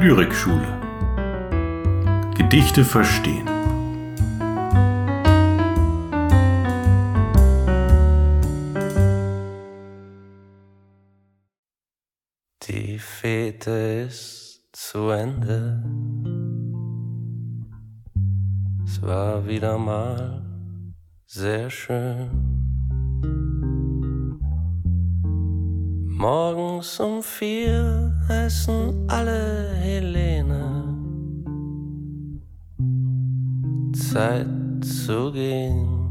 Lyrikschule. Gedichte verstehen. Die Fete ist zu Ende. Es war wieder mal sehr schön. Morgens um vier heißen alle Helene. Zeit zu gehen.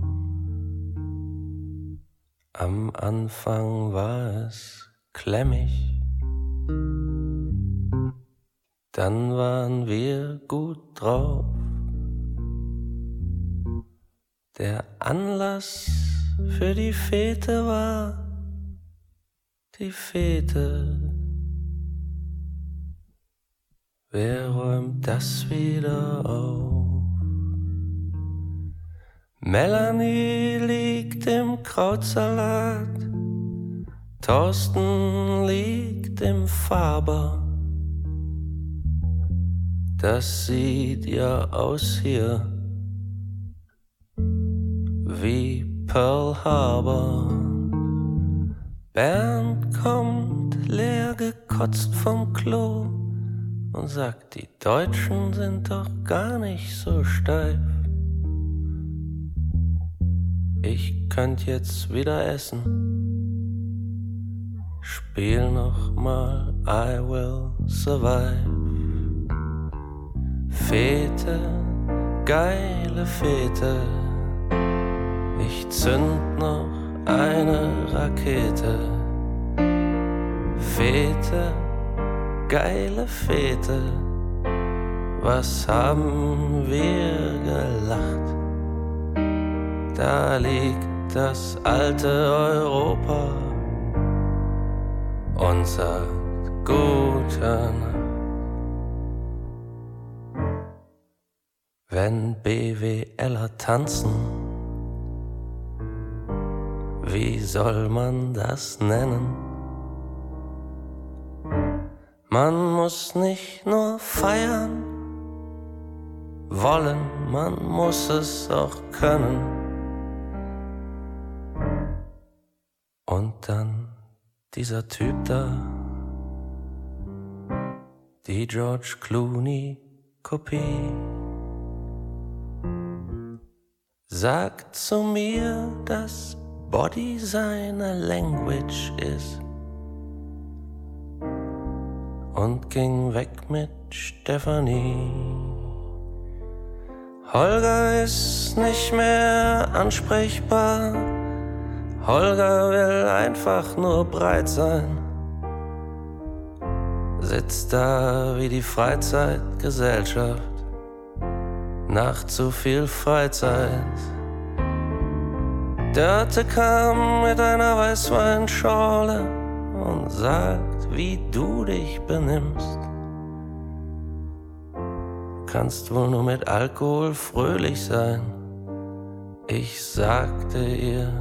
Am Anfang war es klemmig. Dann waren wir gut drauf. Der Anlass für die Fete war die Fete. Wer räumt das wieder auf? Melanie liegt im Krautsalat, Thorsten liegt im Faber. Das sieht ja aus hier wie Pearl Harbor. Bernd kommt leer gekotzt vom Klo und sagt, die Deutschen sind doch gar nicht so steif. Ich könnt jetzt wieder essen. Spiel noch mal I Will Survive. Fete, geile Fete. Ich zünd noch eine Rakete. Fete, geile Fete. Was haben wir gelacht? Da liegt das alte Europa und sagt gute Nacht. Wenn BWLer tanzen, wie soll man das nennen? Man muss nicht nur feiern wollen, man muss es auch können. Und dann dieser Typ da, die George Clooney Kopie, sagt zu mir, dass Body seine Language ist und ging weg mit Stephanie. Holger ist nicht mehr ansprechbar Holger will einfach nur breit sein. Sitzt da wie die Freizeitgesellschaft nach zu viel Freizeit. Dörte kam mit einer Weißweinschorle und sagt, wie du dich benimmst. Kannst wohl nur mit Alkohol fröhlich sein. Ich sagte ihr,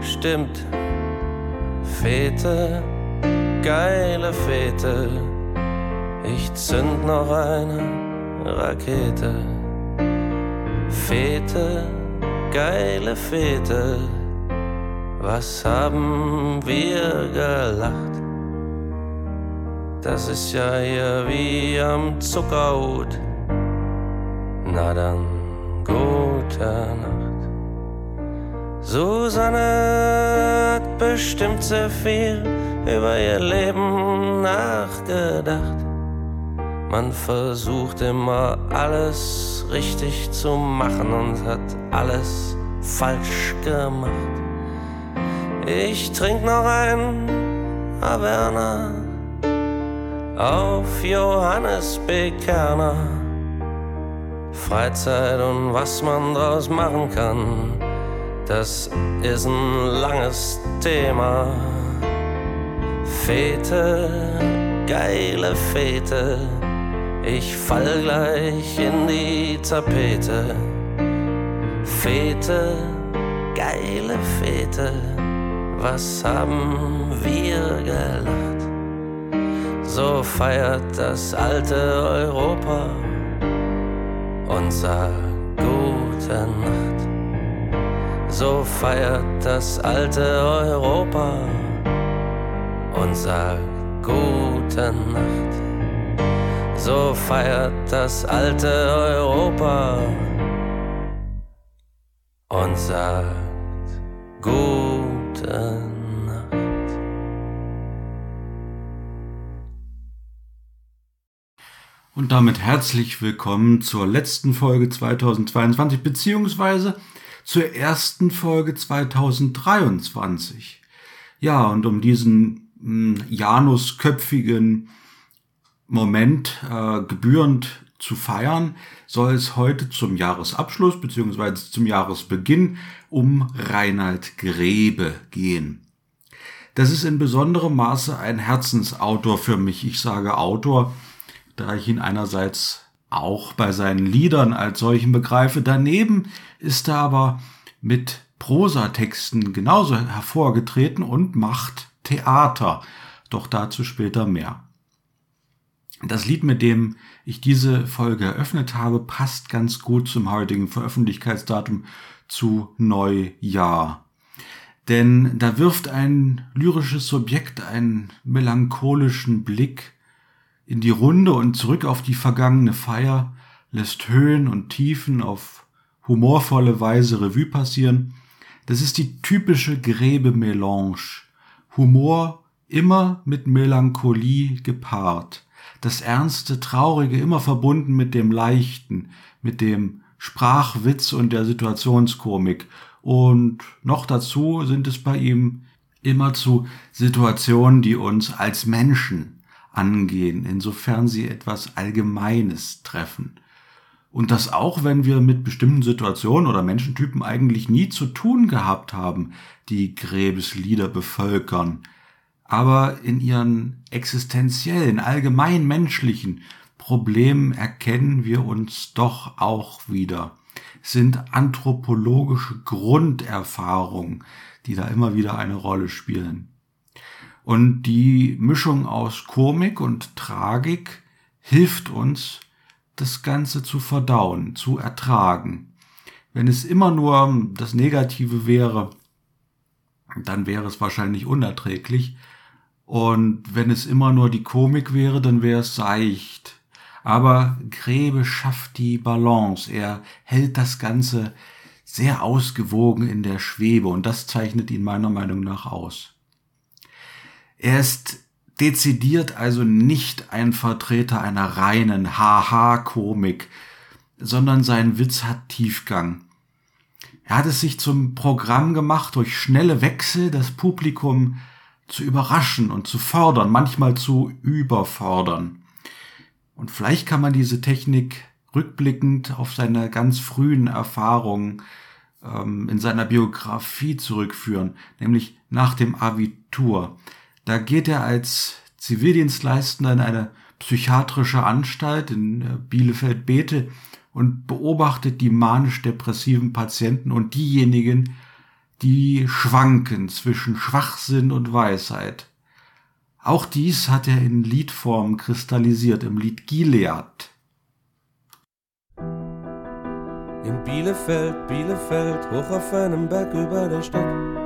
Stimmt. Fete, geile Fete. Ich zünd noch eine Rakete. Fete, geile Fete. Was haben wir gelacht? Das ist ja hier wie am Zuckerhut. Na dann, gute Nacht. Susanne hat bestimmt sehr viel über ihr Leben nachgedacht. Man versucht immer alles richtig zu machen und hat alles falsch gemacht. Ich trink noch ein Averna auf Johannes B. Kerner. Freizeit und was man draus machen kann das ist ein langes Thema. Fete, geile Fete, ich fall gleich in die Tapete. Fete, geile Fete, was haben wir gelacht? so feiert das alte Europa und sagt gute Nacht. So feiert das alte Europa und sagt gute Nacht. So feiert das alte Europa und sagt gute Nacht. Und damit herzlich willkommen zur letzten Folge 2022 beziehungsweise zur ersten Folge 2023. Ja, und um diesen hm, Janusköpfigen Moment äh, gebührend zu feiern, soll es heute zum Jahresabschluss beziehungsweise zum Jahresbeginn um Reinhard Grebe gehen. Das ist in besonderem Maße ein Herzensautor für mich. Ich sage Autor, da ich ihn einerseits auch bei seinen Liedern als solchen begreife. Daneben ist er aber mit Prosatexten genauso hervorgetreten und macht Theater. Doch dazu später mehr. Das Lied, mit dem ich diese Folge eröffnet habe, passt ganz gut zum heutigen Veröffentlichkeitsdatum zu Neujahr. Denn da wirft ein lyrisches Subjekt einen melancholischen Blick in die Runde und zurück auf die vergangene Feier, lässt Höhen und Tiefen auf humorvolle Weise Revue passieren. Das ist die typische Gräbe-Melange. Humor immer mit Melancholie gepaart. Das Ernste, Traurige immer verbunden mit dem Leichten, mit dem Sprachwitz und der Situationskomik. Und noch dazu sind es bei ihm immer zu Situationen, die uns als Menschen angehen, insofern sie etwas Allgemeines treffen. Und das auch, wenn wir mit bestimmten Situationen oder Menschentypen eigentlich nie zu tun gehabt haben, die Gräbeslieder bevölkern. Aber in ihren existenziellen, allgemein menschlichen Problemen erkennen wir uns doch auch wieder. Es sind anthropologische Grunderfahrungen, die da immer wieder eine Rolle spielen. Und die Mischung aus Komik und Tragik hilft uns, das Ganze zu verdauen, zu ertragen. Wenn es immer nur das Negative wäre, dann wäre es wahrscheinlich unerträglich. Und wenn es immer nur die Komik wäre, dann wäre es seicht. Aber Grebe schafft die Balance. Er hält das Ganze sehr ausgewogen in der Schwebe und das zeichnet ihn meiner Meinung nach aus. Er ist dezidiert also nicht ein Vertreter einer reinen Haha-Komik, sondern sein Witz hat Tiefgang. Er hat es sich zum Programm gemacht, durch schnelle Wechsel das Publikum zu überraschen und zu fordern, manchmal zu überfordern. Und vielleicht kann man diese Technik rückblickend auf seine ganz frühen Erfahrungen ähm, in seiner Biografie zurückführen, nämlich nach dem Abitur. Da geht er als Zivildienstleistender in eine psychiatrische Anstalt in äh, Bielefeld-Bete und beobachtet die manisch-depressiven Patienten und diejenigen, die schwanken zwischen Schwachsinn und Weisheit. Auch dies hat er in Liedform kristallisiert im Lied Gilead. In Bielefeld, Bielefeld, hoch auf einem Berg über der Stadt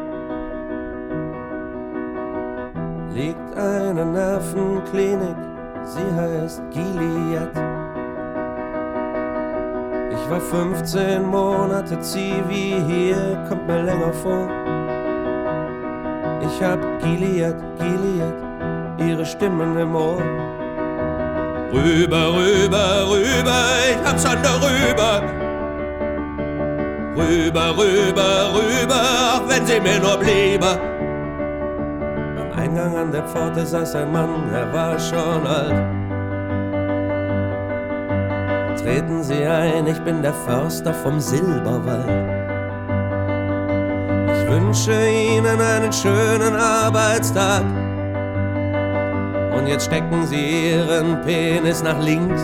liegt eine Nervenklinik, sie heißt Gilead. Ich war 15 Monate Zivi hier, kommt mir länger vor. Ich hab Gilead, Gilead, ihre Stimmen im Ohr. Rüber, rüber, rüber, ich hab's schon darüber. Rüber, rüber, rüber, auch wenn sie mir nur bliebe. Eingang an der Pforte saß ein Mann, er war schon alt. Treten Sie ein, ich bin der Förster vom Silberwald. Ich wünsche Ihnen einen schönen Arbeitstag. Und jetzt stecken Sie Ihren Penis nach links.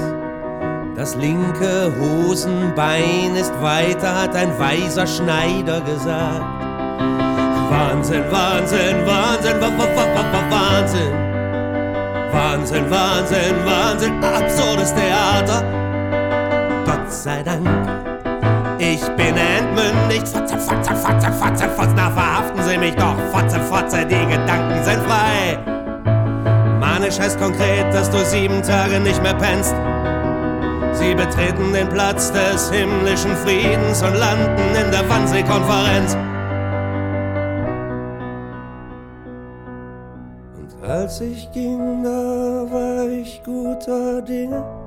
Das linke Hosenbein ist weiter, hat ein weiser Schneider gesagt. Wahnsinn, Wahnsinn, Wahnsinn, Wahnsinn. Wahnsinn, Wahnsinn, Wahnsinn, absurdes Theater. Gott sei Dank, ich bin entmündigt. Fotze, Fotze, Fotze, Fotze, Fotze, na verhaften Sie mich doch. Fotze, Fotze, die Gedanken sind frei. Manisch heißt konkret, dass du sieben Tage nicht mehr pennst. Sie betreten den Platz des himmlischen Friedens und landen in der Wannsee-Konferenz. Und als ich ging, da war ich guter Dinge.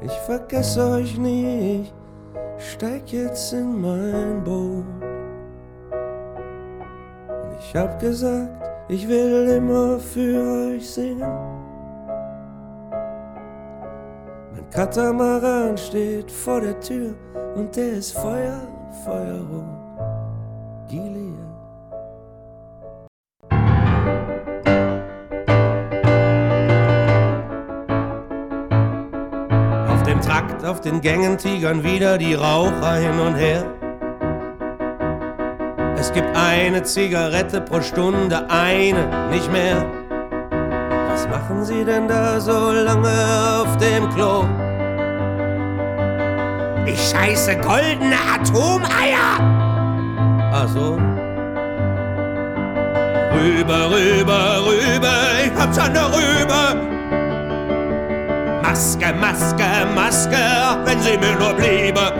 Ich vergesse euch nie, ich steig jetzt in mein Boot. Und ich hab gesagt, ich will immer für euch singen. Katamaran steht vor der Tür und der ist Feuer, Feuerrot. Auf den Gängen tigern wieder die Raucher hin und her. Es gibt eine Zigarette pro Stunde, eine, nicht mehr machen Sie denn da so lange auf dem Klo? Ich scheiße goldene Atomeier! Ach so. Rüber, rüber, rüber, ich hab's an der Rübe. Maske, Maske, Maske, wenn sie mir nur bliebe.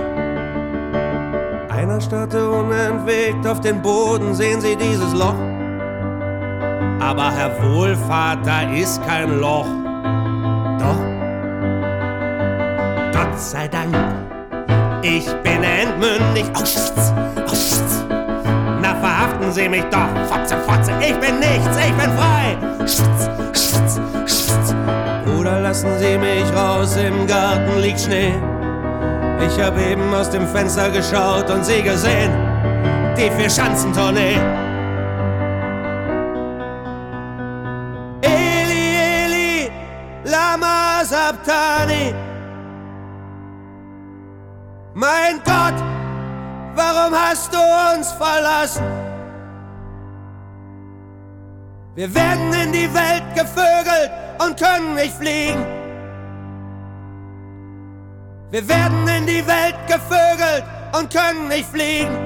Einer starrte unentwegt auf den Boden, sehen Sie dieses Loch? aber Herr Wohlfahrt, da ist kein Loch. Doch, Gott sei Dank, ich bin entmündigt. Schitz, oh, Schitz. Na, verhaften Sie mich doch, Fotze, Fotze, ich bin nichts, ich bin frei. Schitz, Schitz, Schitz. Oder lassen Sie mich raus, im Garten liegt Schnee. Ich hab eben aus dem Fenster geschaut und Sie gesehen, die Vier-Schanzentournee. Sabtani. Mein Gott, warum hast du uns verlassen? Wir werden in die Welt gevögelt und können nicht fliegen. Wir werden in die Welt gevögelt und können nicht fliegen.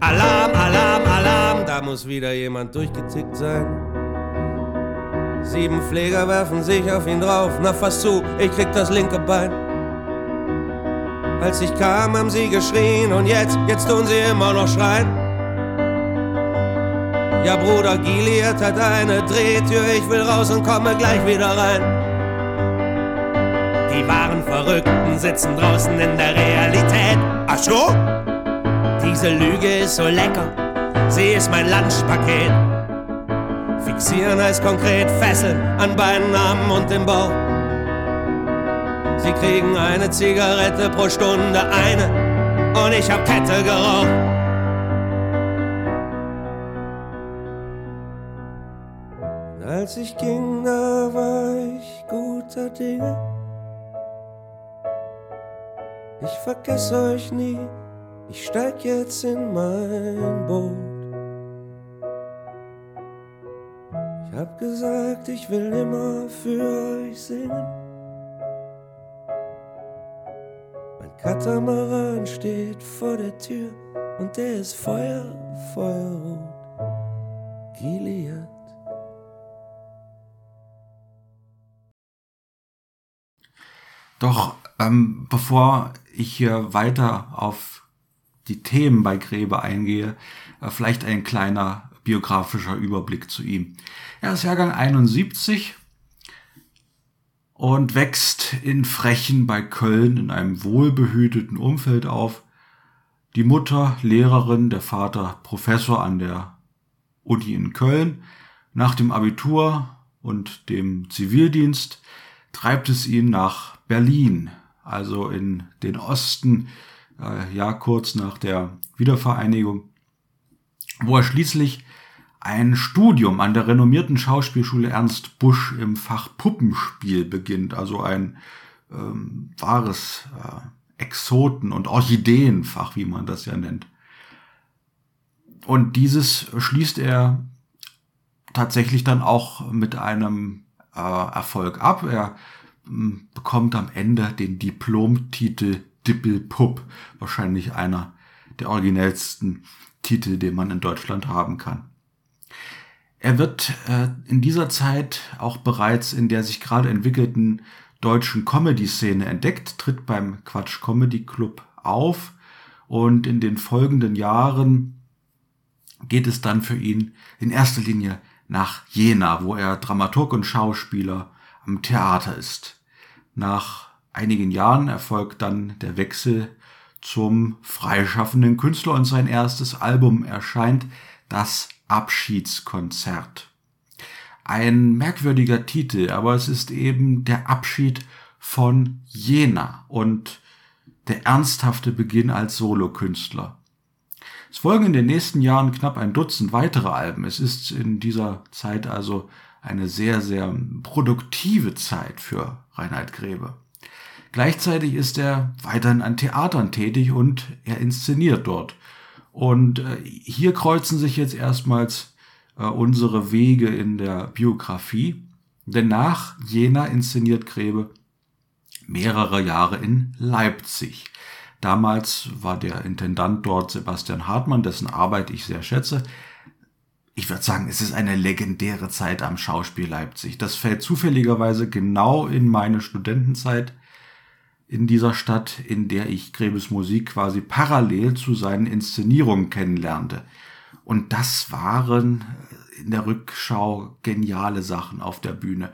Alarm, Alarm, Alarm, da muss wieder jemand durchgetickt sein. Sieben Pfleger werfen sich auf ihn drauf, na fast zu, ich krieg das linke Bein. Als ich kam, haben sie geschrien und jetzt, jetzt tun sie immer noch schreien. Ja, Bruder Gilead hat eine Drehtür, ich will raus und komme gleich wieder rein. Die wahren Verrückten sitzen draußen in der Realität. Ach so? Diese Lüge ist so lecker, sie ist mein Lunchpaket. Fixieren heißt konkret fesseln an beiden Armen und dem Bauch. Sie kriegen eine Zigarette pro Stunde, eine, und ich hab Kette geraucht. Als ich ging, da war ich guter Dinge. Ich vergesse euch nie, ich steig jetzt in mein Boot. Ich hab gesagt, ich will immer für euch singen. Mein Katamaran steht vor der Tür und der ist Feuer, Feuerrot. Gilead. Doch ähm, bevor ich hier weiter auf die Themen bei Gräbe eingehe, äh, vielleicht ein kleiner biografischer Überblick zu ihm. Er ist Jahrgang 71 und wächst in Frechen bei Köln in einem wohlbehüteten Umfeld auf. Die Mutter Lehrerin, der Vater Professor an der Uni in Köln. Nach dem Abitur und dem Zivildienst treibt es ihn nach Berlin, also in den Osten, äh, ja kurz nach der Wiedervereinigung, wo er schließlich ein Studium an der renommierten Schauspielschule Ernst Busch im Fach Puppenspiel beginnt, also ein ähm, wahres äh, Exoten- und Orchideenfach, wie man das ja nennt. Und dieses schließt er tatsächlich dann auch mit einem äh, Erfolg ab. Er mh, bekommt am Ende den Diplomtitel Dippelpupp, wahrscheinlich einer der originellsten Titel, den man in Deutschland haben kann. Er wird äh, in dieser Zeit auch bereits in der sich gerade entwickelten deutschen Comedy-Szene entdeckt, tritt beim Quatsch Comedy Club auf und in den folgenden Jahren geht es dann für ihn in erster Linie nach Jena, wo er Dramaturg und Schauspieler am Theater ist. Nach einigen Jahren erfolgt dann der Wechsel zum freischaffenden Künstler und sein erstes Album erscheint, das Abschiedskonzert. Ein merkwürdiger Titel, aber es ist eben der Abschied von Jena und der ernsthafte Beginn als Solokünstler. Es folgen in den nächsten Jahren knapp ein Dutzend weitere Alben. Es ist in dieser Zeit also eine sehr, sehr produktive Zeit für Reinhard Grebe. Gleichzeitig ist er weiterhin an Theatern tätig und er inszeniert dort. Und äh, hier kreuzen sich jetzt erstmals äh, unsere Wege in der Biografie. Denn nach Jena inszeniert Grebe mehrere Jahre in Leipzig. Damals war der Intendant dort Sebastian Hartmann, dessen Arbeit ich sehr schätze. Ich würde sagen, es ist eine legendäre Zeit am Schauspiel Leipzig. Das fällt zufälligerweise genau in meine Studentenzeit in dieser Stadt, in der ich Grebes Musik quasi parallel zu seinen Inszenierungen kennenlernte. Und das waren in der Rückschau geniale Sachen auf der Bühne.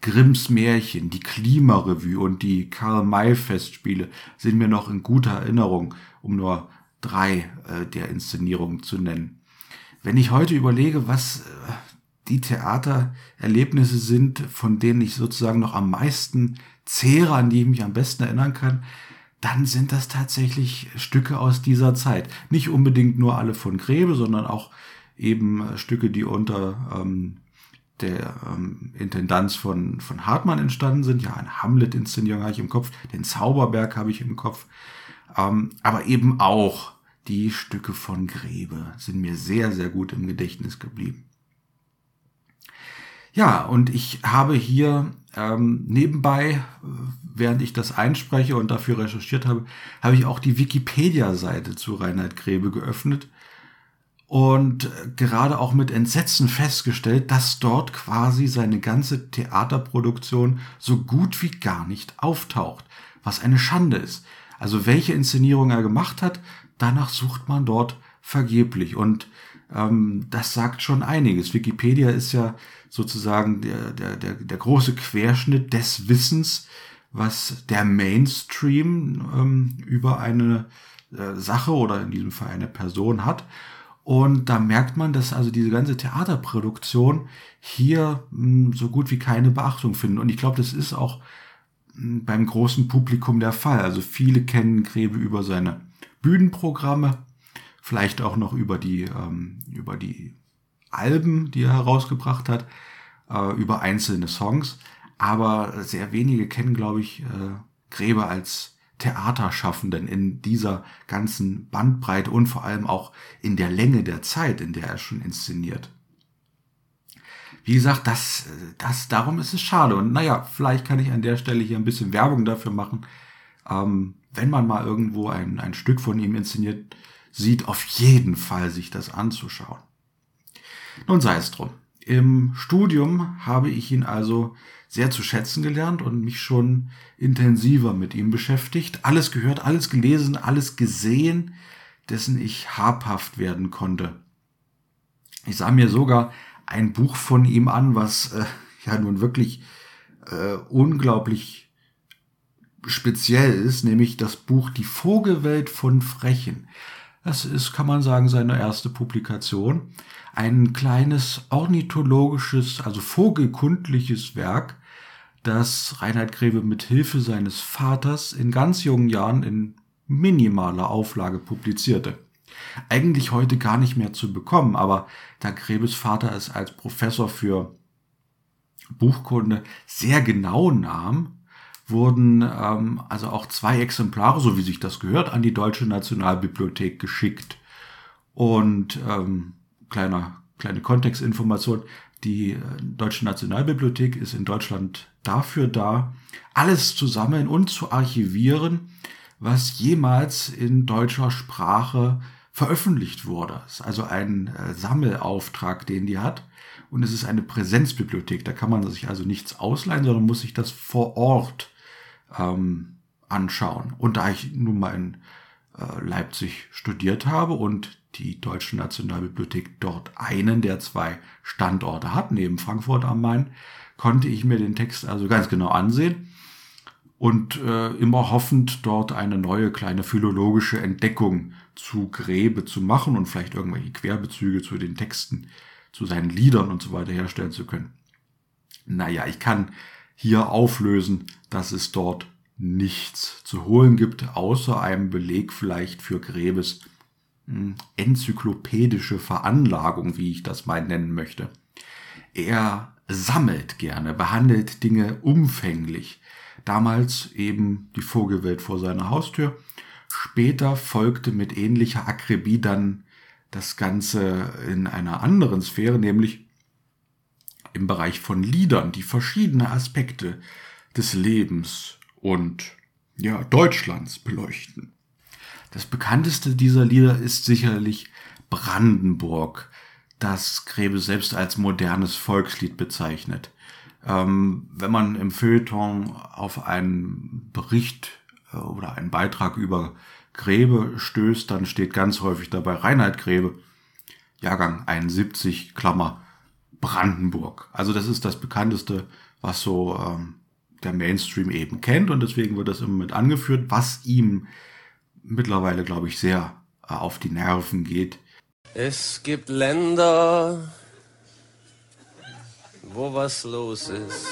Grimms Märchen, die Klimarevue und die Karl-May-Festspiele sind mir noch in guter Erinnerung, um nur drei äh, der Inszenierungen zu nennen. Wenn ich heute überlege, was äh, die Theatererlebnisse sind, von denen ich sozusagen noch am meisten zehre, an die ich mich am besten erinnern kann, dann sind das tatsächlich Stücke aus dieser Zeit. Nicht unbedingt nur alle von Grebe, sondern auch eben äh, Stücke, die unter ähm, der ähm, Intendanz von, von Hartmann entstanden sind. Ja, eine Hamlet-Inszenierung habe ich im Kopf, den Zauberberg habe ich im Kopf. Ähm, aber eben auch die Stücke von Grebe sind mir sehr, sehr gut im Gedächtnis geblieben. Ja, und ich habe hier ähm, nebenbei, während ich das einspreche und dafür recherchiert habe, habe ich auch die Wikipedia-Seite zu Reinhard Grebe geöffnet und gerade auch mit Entsetzen festgestellt, dass dort quasi seine ganze Theaterproduktion so gut wie gar nicht auftaucht, was eine Schande ist. Also welche Inszenierung er gemacht hat, danach sucht man dort vergeblich und ähm, das sagt schon einiges. Wikipedia ist ja sozusagen der, der, der, der große Querschnitt des Wissens, was der Mainstream ähm, über eine äh, Sache oder in diesem Fall eine Person hat. Und da merkt man, dass also diese ganze Theaterproduktion hier mh, hm, so gut wie keine Beachtung findet. Und ich glaube, das ist auch mh, hm, beim großen Publikum der Fall. Also viele kennen Grebe über seine Bühnenprogramme, vielleicht auch noch über die, ähm, über die Alben, die er herausgebracht hat, äh, über einzelne Songs. Aber sehr wenige kennen, glaube ich, äh, Gräber als Theaterschaffenden in dieser ganzen Bandbreite und vor allem auch in der Länge der Zeit, in der er schon inszeniert. Wie gesagt, das, das, darum ist es schade. Und naja, vielleicht kann ich an der Stelle hier ein bisschen Werbung dafür machen. Ähm, wenn man mal irgendwo ein, ein Stück von ihm inszeniert sieht, auf jeden Fall sich das anzuschauen. Nun sei es drum. Im Studium habe ich ihn also sehr zu schätzen gelernt und mich schon intensiver mit ihm beschäftigt. Alles gehört, alles gelesen, alles gesehen, dessen ich habhaft werden konnte. Ich sah mir sogar ein Buch von ihm an, was äh, ja nun wirklich äh, unglaublich speziell ist, nämlich das Buch Die Vogelwelt von Frechen. Das ist, kann man sagen, seine erste Publikation. Ein kleines ornithologisches, also vogelkundliches Werk, das Reinhard Grebe mit Hilfe seines Vaters in ganz jungen Jahren in minimaler Auflage publizierte. Eigentlich heute gar nicht mehr zu bekommen, aber da Grebes Vater es als Professor für Buchkunde sehr genau nahm, wurden ähm, also auch zwei Exemplare, so wie sich das gehört, an die Deutsche Nationalbibliothek geschickt. Und ähm, kleiner, kleine Kontextinformation, Die äh, Deutsche Nationalbibliothek ist in Deutschland dafür da, alles zu sammeln und zu archivieren, was jemals in deutscher Sprache veröffentlicht wurde. Das ist also ein äh, Sammelauftrag, den die hat. Und es ist eine Präsenzbibliothek. Da kann man sich also nichts ausleihen, sondern muss sich das vor Ort ähm, anschauen. Und da ich nun mal in äh, Leipzig studiert habe und die Deutsche Nationalbibliothek dort einen der zwei Standorte hat, neben Frankfurt am Main, konnte ich mir den Text also ganz genau ansehen und äh, immer hoffend dort eine neue kleine philologische Entdeckung zu Gräbe zu machen und vielleicht irgendwelche Querbezüge zu den Texten, zu seinen Liedern und so weiter herstellen zu können. Naja, ich kann hier auflösen, dass es dort nichts zu holen gibt, außer einem Beleg vielleicht für Gräbes enzyklopädische Veranlagung, wie ich das mal nennen möchte. Er sammelt gerne, behandelt Dinge umfänglich. Damals eben die Vogelwelt vor seiner Haustür. Später folgte mit ähnlicher Akribie dann das Ganze in einer anderen Sphäre, nämlich im Bereich von Liedern, die verschiedene Aspekte des Lebens und ja, Deutschlands beleuchten. Das bekannteste dieser Lieder ist sicherlich Brandenburg, das Grebe selbst als modernes Volkslied bezeichnet. Ähm, wenn man im Feuilleton auf einen Bericht äh, oder einen Beitrag über Grebe stößt, dann steht ganz häufig dabei Reinhard Grebe, Jahrgang 71, Klammer, Brandenburg. Also das ist das bekannteste, was so ähm, der Mainstream eben kennt und deswegen wird das immer mit angeführt, was ihm mittlerweile, glaube ich, sehr äh, auf die Nerven geht. Es gibt Länder, wo was los ist.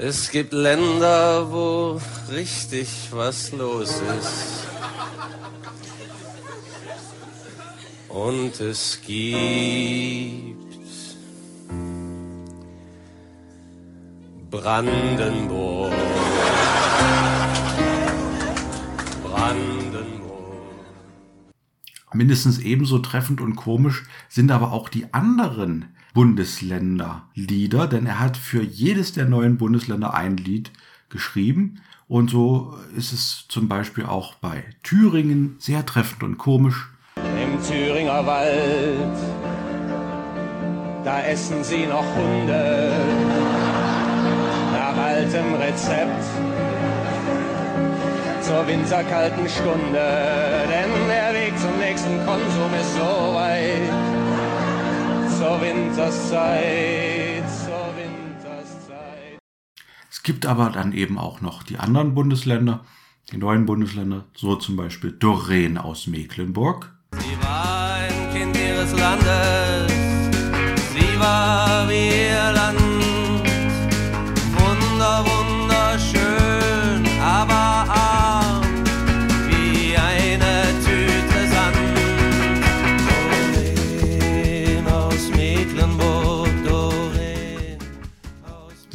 Es gibt Länder, wo richtig was los ist. Und es gibt Brandenburg. Mindestens ebenso treffend und komisch sind aber auch die anderen Bundesländer-Lieder, denn er hat für jedes der neuen Bundesländer ein Lied geschrieben. Und so ist es zum Beispiel auch bei Thüringen sehr treffend und komisch. Im Thüringer Wald, da essen sie noch Hunde nach altem Rezept zur winterkalten Stunde, Konsum ist so weit. Zur Winterszeit, zur Winterszeit. Es gibt aber dann eben auch noch die anderen Bundesländer, die neuen Bundesländer, so zum Beispiel Doreen aus Mecklenburg. Sie war ein Kind ihres Landes, sie war wie ihr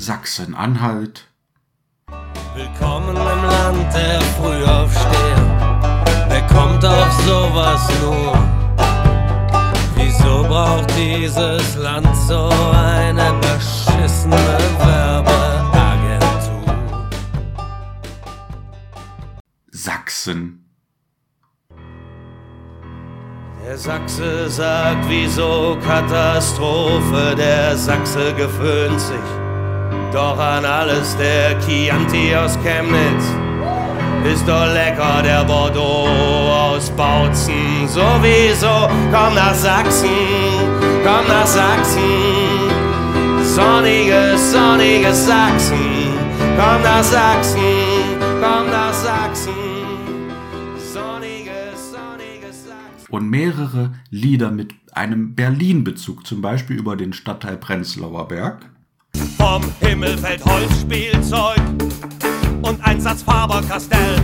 Sachsen-Anhalt. Willkommen im Land der Frühaufsteher. Wer kommt auf sowas nur? Wieso braucht dieses Land so eine beschissene Werbeagentur? Sachsen. Der Sachse sagt, wieso Katastrophe, der Sachse gewöhnt sich doch an alles der Chianti aus Chemnitz ist doch lecker, der Bordeaux aus Bautzen. Sowieso, komm nach Sachsen, komm nach Sachsen. Sonniges, sonniges Sachsen, komm nach Sachsen, komm nach Sachsen. Sonniges, sonniges Sachsen. Und mehrere Lieder mit einem Berlin-Bezug, zum Beispiel über den Stadtteil Prenzlauer Berg vom Himmel fällt Holzspielzeug und ein Satz Faber-Castell.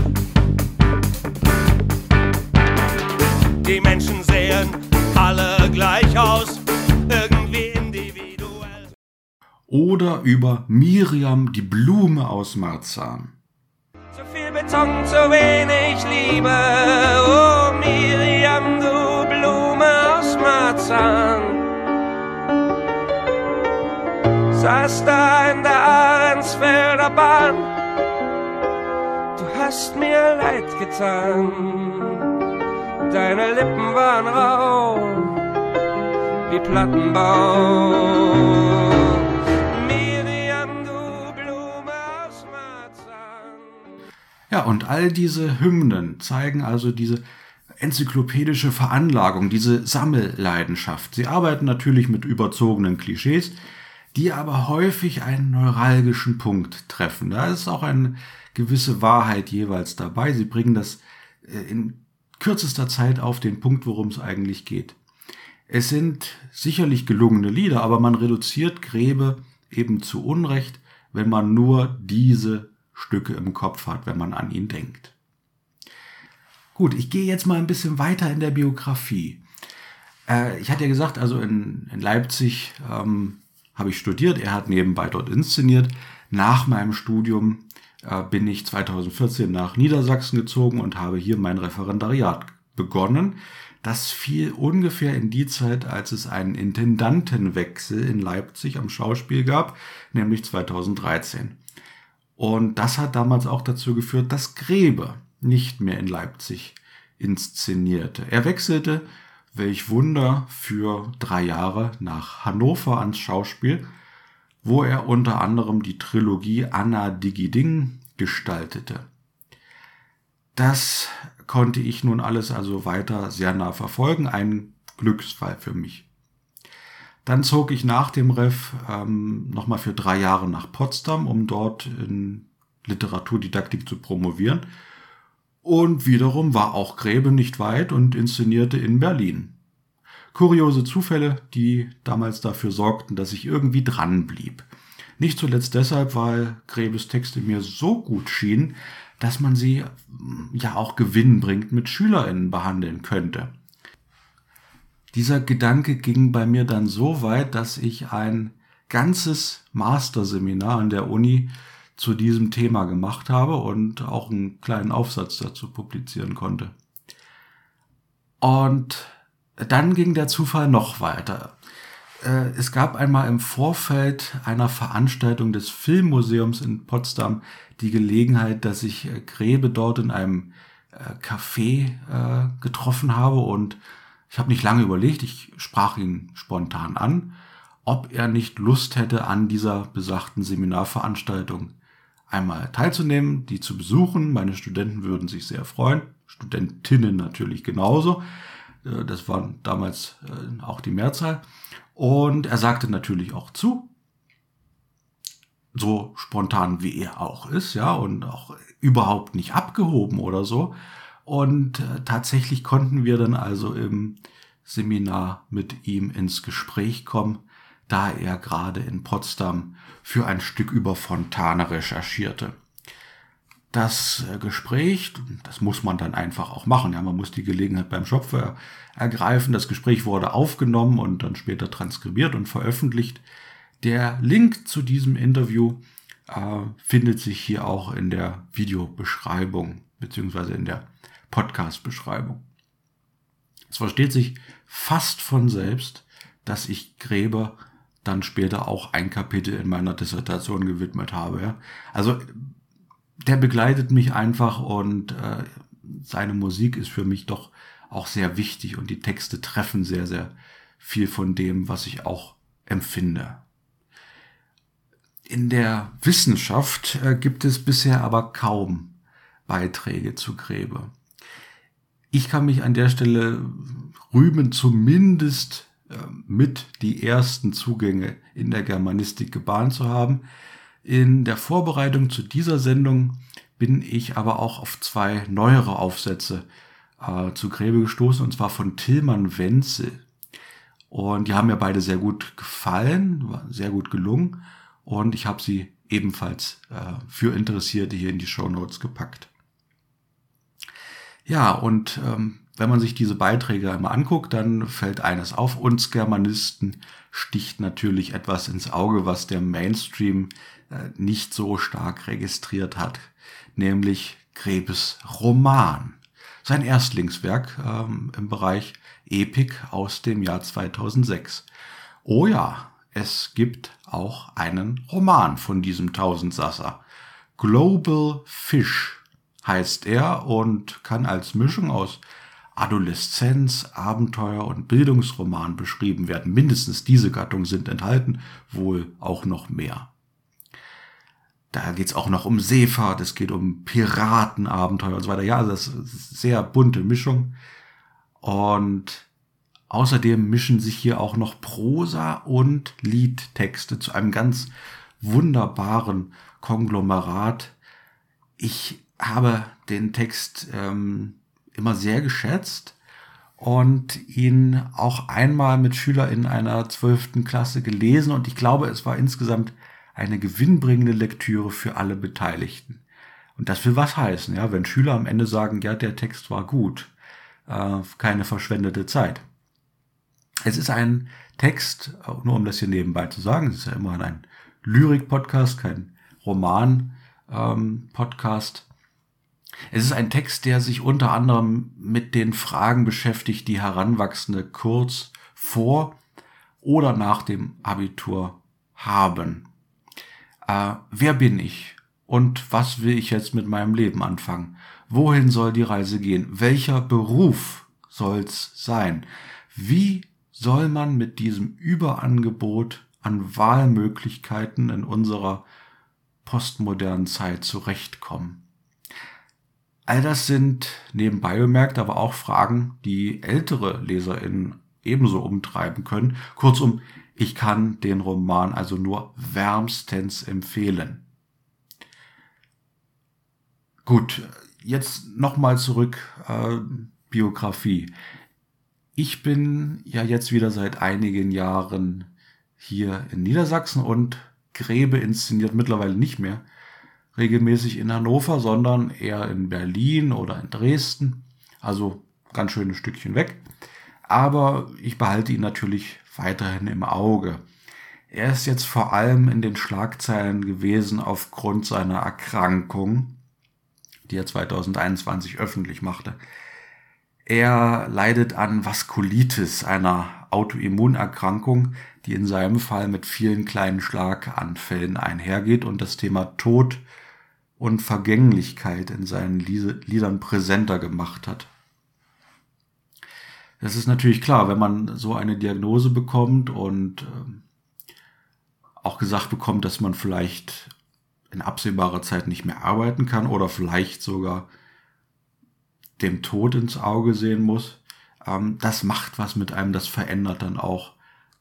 Die Menschen sehen alle gleich aus, irgendwie individuell. Oder über Miriam, die Blume aus Marzahn. Zu viel Beton, zu wenig Liebe. Oh Miriam, du Blume aus Marzahn. Saß da in der Ahrensfelder Bahn, du hast mir leid getan. Deine Lippen waren rau wie Plattenbau. Miriam, du Blume aus Marzahn. Ja, und all diese Hymnen zeigen also diese enzyklopädische Veranlagung, diese Sammelleidenschaft. Sie arbeiten natürlich mit überzogenen Klischees, die aber häufig einen neuralgischen Punkt treffen. Da ist auch eine gewisse Wahrheit jeweils dabei. Sie bringen das äh, in kürzester Zeit auf den Punkt, worum es eigentlich geht. Es sind sicherlich gelungene Lieder, aber man reduziert Gräbe eben zu Unrecht, wenn man nur diese Stücke im Kopf hat, wenn man an ihn denkt. Gut, ich gehe jetzt mal ein bisschen weiter in der Biografie. Äh, ich hatte ja gesagt, also in, in Leipzig ähm, habe ich studiert, er hat nebenbei dort inszeniert. Nach meinem Studium äh, bin ich 2014 nach Niedersachsen gezogen und habe hier mein Referendariat begonnen. Das fiel ungefähr in die Zeit, als es einen Intendantenwechsel in Leipzig am Schauspiel gab, nämlich 2013. Und das hat damals auch dazu geführt, dass Grebe nicht mehr in Leipzig inszenierte. Er wechselte, welch Wunder, für drei Jahre nach Hannover ans Schauspiel, wo er unter anderem die Trilogie Anna Digiding gestaltete. Das konnte ich nun alles also weiter sehr nah verfolgen, ein Glücksfall für mich. Dann zog ich nach dem Ref ähm, nochmal für drei Jahre nach Potsdam, um dort in Literaturdidaktik zu promovieren und wiederum war auch Gräbe nicht weit und inszenierte in Berlin. Kuriose Zufälle, die damals dafür sorgten, dass ich irgendwie dran blieb. Nicht zuletzt deshalb, weil Gräbes Texte mir so gut schienen, dass man sie mm, ja auch gewinnbringend mit SchülerInnen behandeln könnte. Dieser Gedanke ging bei mir dann so weit, dass ich ein ganzes Masterseminar an der Uni zu diesem Thema gemacht habe und auch einen kleinen Aufsatz dazu publizieren konnte. Und dann ging der Zufall noch weiter. Äh, es gab einmal im Vorfeld einer Veranstaltung des Filmmuseums in Potsdam die Gelegenheit, dass ich äh, Gräbe dort in einem äh, Café getroffen habe und ich habe nicht lange überlegt, ich sprach ihn spontan an, ob er nicht Lust hätte, an dieser besagten Seminarveranstaltung einmal teilzunehmen, die zu besuchen. Meine Studenten würden sich sehr freuen, Studentinnen natürlich genauso. Äh, das waren damals äh, auch die Mehrzahl. Und er sagte natürlich auch zu, so spontan wie er auch ist, ja, und auch überhaupt nicht abgehoben oder so. Und äh, tatsächlich konnten wir dann also im Seminar mit ihm ins Gespräch kommen da er gerade in Potsdam für ein Stück über Fontane recherchierte. Das äh, Gespräch, das muss man dann einfach auch machen. Ja, man muss die Gelegenheit beim Schopfer ergreifen. Das Gespräch wurde aufgenommen und dann später transkribiert und veröffentlicht. Der Link zu diesem Interview äh, findet sich hier auch in der Videobeschreibung beziehungsweise in der Podcast-Beschreibung. Es versteht sich fast von selbst, dass ich Gräber dann später auch ein Kapitel in meiner Dissertation gewidmet habe. Also der begleitet mich einfach und äh, seine Musik ist für mich doch auch sehr wichtig und die Texte treffen sehr, sehr viel von dem, was ich auch empfinde. In der Wissenschaft äh, gibt es bisher aber kaum Beiträge zu Gräbe. Ich kann mich an der Stelle rühmen, zumindest mit die ersten Zugänge in der Germanistik gebahnt zu haben. In der Vorbereitung zu dieser Sendung bin ich aber auch auf zwei neuere Aufsätze äh, zu Gräbe gestoßen, und zwar von Tillmann Wenzel. Und die haben mir beide sehr gut gefallen, sehr gut gelungen. Und ich habe sie ebenfalls äh, für Interessierte hier in die Show Notes gepackt. Ja, und ähm, wenn man sich diese Beiträge einmal anguckt, dann fällt eines auf. Uns Germanisten sticht natürlich etwas ins Auge, was der Mainstream äh, nicht so stark registriert hat, nämlich Grebes Roman. sein Erstlingswerk ähm, im Bereich Epik aus dem Jahr 2006. Oh ja, es gibt auch einen Roman von diesem Tausendsasser. Global Fish heißt er und kann als Mischung aus Adoleszenz, Abenteuer und Bildungsroman beschrieben werden. Mindestens diese Gattung sind enthalten, wohl auch noch mehr. Da geht's auch noch um Seefahrt, es geht um Piratenabenteuer und so weiter. Ja, also das ist sehr bunte Mischung. Und außerdem mischen sich hier auch noch Prosa und Liedtexte zu einem ganz wunderbaren Konglomerat. Ich habe den Text ähm, immer sehr geschätzt und ihn auch einmal mit Schüler in einer zwölften Klasse gelesen und ich glaube, es war insgesamt eine gewinnbringende Lektüre für alle Beteiligten. Und das will was heißen, ja, wenn Schüler am Ende sagen, ja, der Text war gut, äh, keine verschwendete Zeit. Es ist ein Text, nur um das hier nebenbei zu sagen, es ist ja immerhin ein Lyrik-Podcast, kein Roman-Podcast. Ähm, es ist ein Text, der sich unter anderem mit den Fragen beschäftigt, die Heranwachsende kurz vor oder nach dem Abitur haben äh, wer bin ich und was will ich jetzt mit meinem Leben anfangen? Wohin soll die Reise gehen? Welcher Beruf soll's sein? Wie soll man mit diesem Überangebot an Wahlmöglichkeiten in unserer postmodernen Zeit zurechtkommen? All das sind nebenbei bemerkt aber auch Fragen, die ältere LeserInnen ebenso umtreiben können. Kurzum, ich kann den Roman also nur wärmstens empfehlen. Gut, jetzt nochmal zurück, äh, Biografie. Ich bin ja jetzt wieder seit einigen Jahren hier in Niedersachsen und Gräbe inszeniert mittlerweile nicht mehr regelmäßig in Hannover, sondern eher in Berlin oder in Dresden. Also ganz schönes Stückchen weg. Aber ich behalte ihn natürlich weiterhin im Auge. Er ist jetzt vor allem in den Schlagzeilen gewesen aufgrund seiner Erkrankung, die er 2021 öffentlich machte. Er leidet an Vaskulitis, einer Autoimmunerkrankung, die in seinem Fall mit vielen kleinen Schlaganfällen einhergeht und das Thema Tod und Vergänglichkeit in seinen Liedern präsenter gemacht hat. Das ist natürlich klar, wenn man so eine Diagnose bekommt und ähm, auch gesagt bekommt, dass man vielleicht in absehbarer Zeit nicht mehr arbeiten kann oder vielleicht sogar dem Tod ins Auge sehen muss. Ähm, das macht was mit einem, das verändert dann auch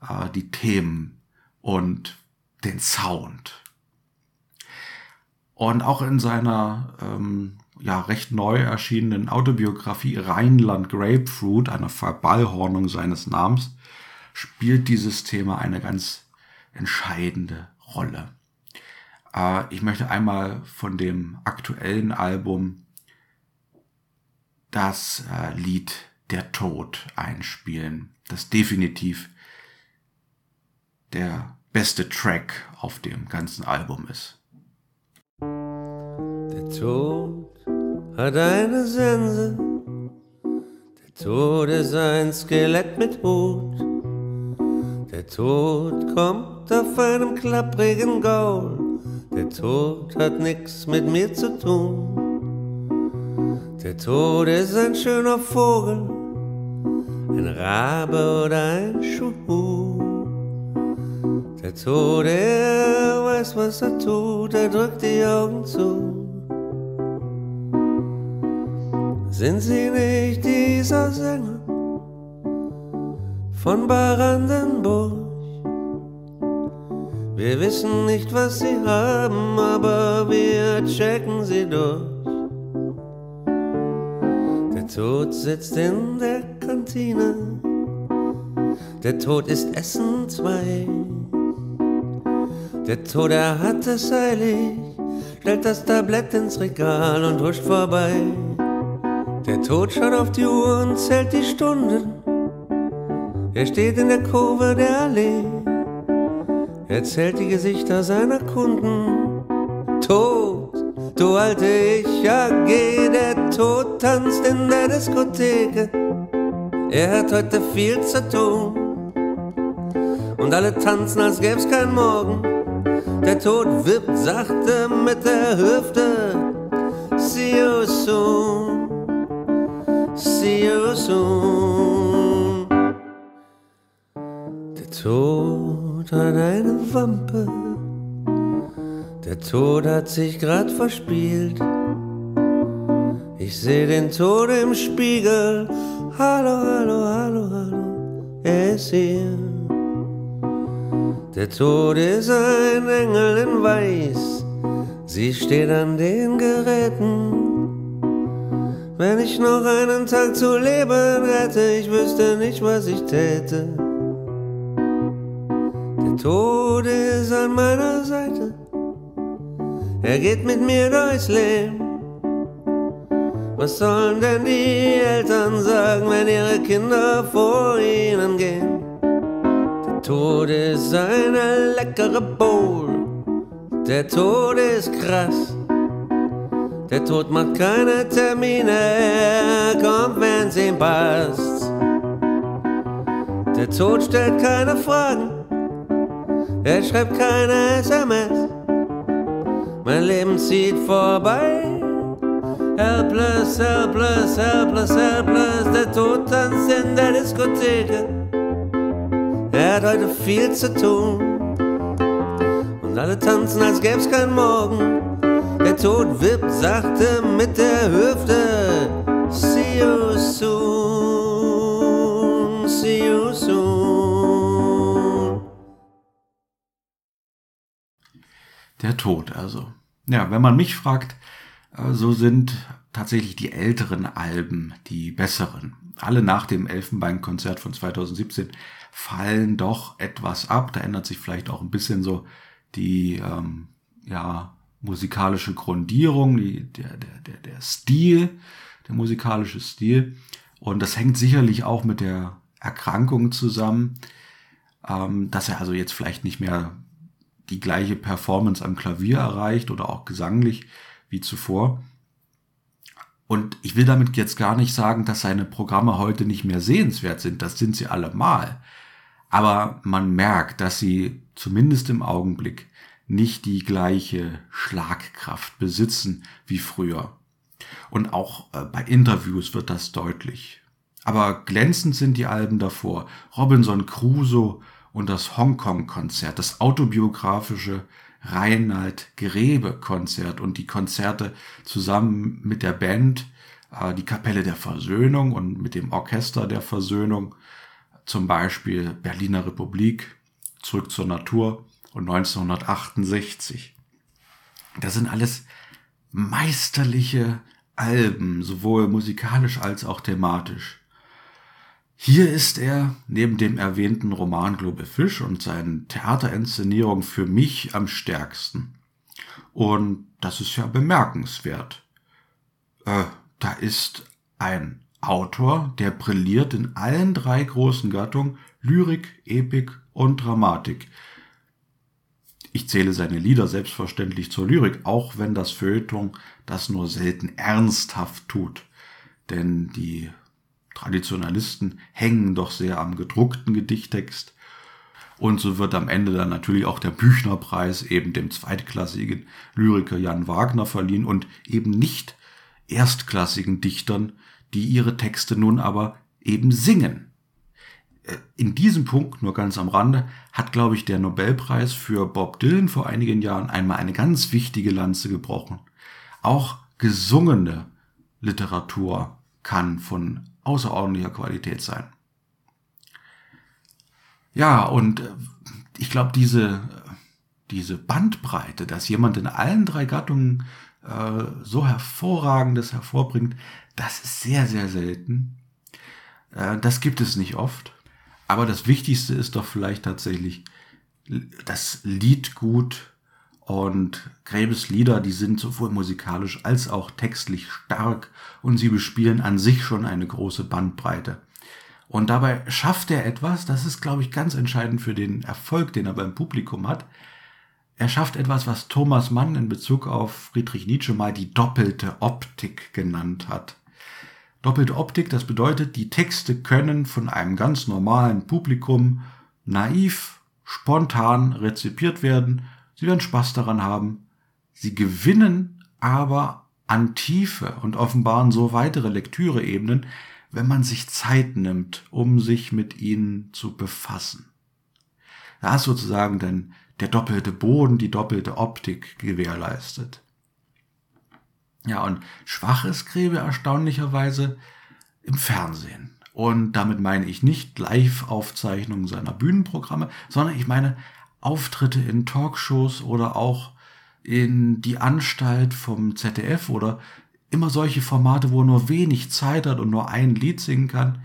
äh, die Themen und den Sound. Und auch in seiner ähm, ja recht neu erschienenen Autobiografie Rheinland Grapefruit, einer Verballhornung seines Namens, spielt dieses Thema eine ganz entscheidende Rolle. Äh, ich möchte einmal von dem aktuellen Album das äh, Lied Der Tod einspielen, das definitiv der beste Track auf dem ganzen Album ist. Der Tod hat eine Sense. Der Tod ist ein Skelett mit Hut. Der Tod kommt auf einem klapprigen Gaul. Der Tod hat nix mit mir zu tun. Der Tod ist ein schöner Vogel, ein Rabe oder ein Schuh. Der Tod, er weiß, was er tut, er drückt die Augen zu. Sind Sie nicht dieser Sänger von Brandenburg? Wir wissen nicht, was Sie haben, aber wir checken Sie durch. Der Tod sitzt in der Kantine, der Tod ist Essen zwei. Der Tod, er hat es eilig, stellt das Tablett ins Regal und huscht vorbei. Der Tod schaut auf die Uhr und zählt die Stunden. Er steht in der Kurve der Allee. Er zählt die Gesichter seiner Kunden. Tod, du alte Ich, ja geh, der Tod tanzt in der Diskothek. Er hat heute viel zu tun. Und alle tanzen, als gäb's kein Morgen. Der Tod wippt sachte mit der Hüfte. See you soon. See you soon. Der Tod hat eine Wampe. Der Tod hat sich grad verspielt. Ich seh den Tod im Spiegel. Hallo, hallo, hallo, hallo, er ist hier. Der Tod ist ein Engel in Weiß. Sie steht an den Geräten. Wenn ich noch einen Tag zu leben hätte, ich wüsste nicht, was ich täte. Der Tod ist an meiner Seite. Er geht mit mir durchs Leben. Was sollen denn die Eltern sagen, wenn ihre Kinder vor ihnen gehen? Der Tod ist eine leckere Bowl. Der Tod ist krass. Der Tod macht keine Termine, er kommt, wenn's ihm passt. Der Tod stellt keine Fragen, er schreibt keine SMS. Mein Leben zieht vorbei. Helpless, helpless, helpless, helpless. Der Tod tanzt in der Diskothek. Er hat heute viel zu tun. Und alle tanzen, als gäb's kein Morgen. Der Tod wippt sachte mit der Hüfte. See you soon, see you soon. Der Tod also. Ja, wenn man mich fragt, äh, so sind tatsächlich die älteren Alben die besseren. Alle nach dem Elfenbeinkonzert von 2017 fallen doch etwas ab. Da ändert sich vielleicht auch ein bisschen so die ähm, ja, musikalische Grundierung, die, der, der, der, der Stil, der musikalische Stil. Und das hängt sicherlich auch mit der Erkrankung zusammen, ähm, dass er also jetzt vielleicht nicht mehr die gleiche Performance am Klavier erreicht oder auch gesanglich wie zuvor. Und ich will damit jetzt gar nicht sagen, dass seine Programme heute nicht mehr sehenswert sind. Das sind sie allemal. Aber man merkt, dass sie zumindest im Augenblick nicht die gleiche Schlagkraft besitzen wie früher. Und auch äh, bei Interviews wird das deutlich. Aber glänzend sind die Alben davor. Robinson Crusoe und das Hongkong-Konzert, das autobiografische Reinhard Grebe Konzert und die Konzerte zusammen mit der Band, äh, die Kapelle der Versöhnung und mit dem Orchester der Versöhnung, zum Beispiel Berliner Republik, Zurück zur Natur und 1968. Das sind alles meisterliche Alben, sowohl musikalisch als auch thematisch. Hier ist er neben dem erwähnten Roman Globe Fisch und seinen Theaterinszenierungen für mich am stärksten. Und das ist ja bemerkenswert. Äh, da ist ein Autor, der brilliert in allen drei großen Gattungen Lyrik, Epik und Dramatik. Ich zähle seine Lieder selbstverständlich zur Lyrik, auch wenn das Feuilleton das nur selten ernsthaft tut. Denn die Traditionalisten hängen doch sehr am gedruckten Gedichttext. Und so wird am Ende dann natürlich auch der Büchnerpreis eben dem zweitklassigen Lyriker Jan Wagner verliehen und eben nicht erstklassigen Dichtern, die ihre Texte nun aber eben singen. In diesem Punkt, nur ganz am Rande, hat, glaube ich, der Nobelpreis für Bob Dylan vor einigen Jahren einmal eine ganz wichtige Lanze gebrochen. Auch gesungene Literatur kann von außerordentlicher Qualität sein. Ja, und äh, ich glaube, diese, diese Bandbreite, dass jemand in allen drei Gattungen äh, so hervorragendes hervorbringt, das ist sehr, sehr selten. Äh, das gibt es nicht oft. Aber das Wichtigste ist doch vielleicht tatsächlich das Liedgut und Gräbes Lieder, die sind sowohl musikalisch als auch textlich stark und sie bespielen an sich schon eine große Bandbreite. Und dabei schafft er etwas, das ist, glaube ich, ganz entscheidend für den Erfolg, den er beim Publikum hat. Er schafft etwas, was Thomas Mann in Bezug auf Friedrich Nietzsche mal die doppelte Optik genannt hat. Doppelte Optik, das bedeutet, die Texte können von einem ganz normalen Publikum naiv, spontan rezipiert werden. Sie werden Spaß daran haben. Sie gewinnen aber an Tiefe und offenbaren so weitere Lektüreebenen, wenn man sich Zeit nimmt, um sich mit ihnen zu befassen. Da ist sozusagen dann der doppelte Boden, die doppelte Optik gewährleistet. Ja, und schwach ist Grebe erstaunlicherweise im Fernsehen. Und damit meine ich nicht Live-Aufzeichnungen seiner Bühnenprogramme, sondern ich meine Auftritte in Talkshows oder auch in die Anstalt vom ZDF oder immer solche Formate, wo er nur wenig Zeit hat und nur ein Lied singen kann.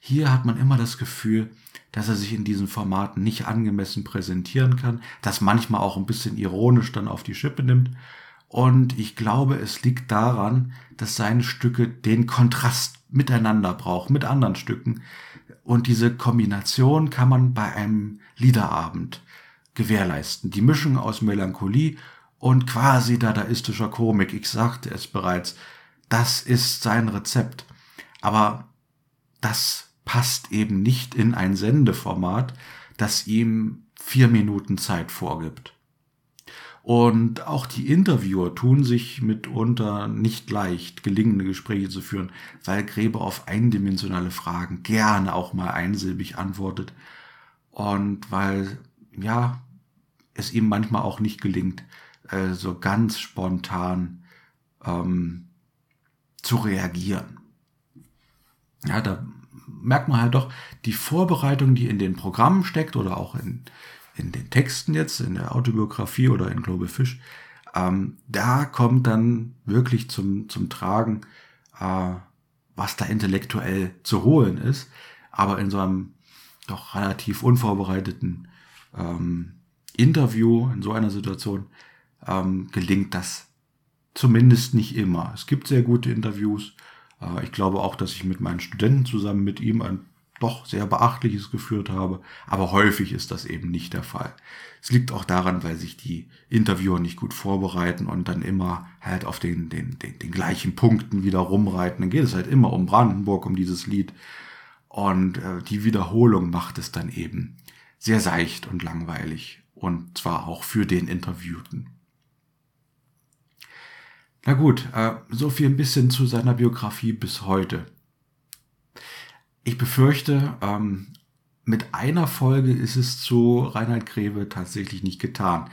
Hier hat man immer das Gefühl, dass er sich in diesen Formaten nicht angemessen präsentieren kann, das manchmal auch ein bisschen ironisch dann auf die Schippe nimmt. Und ich glaube, es liegt daran, dass seine Stücke den Kontrast miteinander brauchen, mit anderen Stücken. Und diese Kombination kann man bei einem Liederabend gewährleisten. Die Mischung aus Melancholie und quasi dadaistischer Komik. Ich sagte es bereits. Das ist sein Rezept. Aber das passt eben nicht in ein Sendeformat, das ihm vier Minuten Zeit vorgibt. Und auch die Interviewer tun sich mitunter nicht leicht, gelingende Gespräche zu führen, weil Gräbe auf eindimensionale Fragen gerne auch mal einsilbig antwortet und weil, ja, es ihm manchmal auch nicht gelingt, äh, so ganz spontan ähm, zu reagieren. Ja, da merkt man halt doch die Vorbereitung, die in den Programmen steckt oder auch in, in den Texten jetzt, in der Autobiografie oder in Global Fish, ähm, da kommt dann wirklich zum, zum Tragen, äh, was da intellektuell zu holen ist. Aber in so einem doch relativ unvorbereiteten ähm, Interview, in so einer Situation, ähm, gelingt das zumindest nicht immer. Es gibt sehr gute Interviews. Äh, ich glaube auch, dass ich mit meinen Studenten zusammen mit ihm ein doch sehr beachtliches geführt habe, aber häufig ist das eben nicht der Fall. Es liegt auch daran, weil sich die Interviewer nicht gut vorbereiten und dann immer halt auf den, den, den, den gleichen Punkten wieder rumreiten. Dann geht es halt immer um Brandenburg, um dieses Lied. Und äh, die Wiederholung macht es dann eben sehr seicht und langweilig. Und zwar auch für den Interviewten. Na gut, äh, so viel ein bisschen zu seiner Biografie bis heute. Ich befürchte, ähm, mit einer Folge ist es zu Reinhard Grebe tatsächlich nicht getan.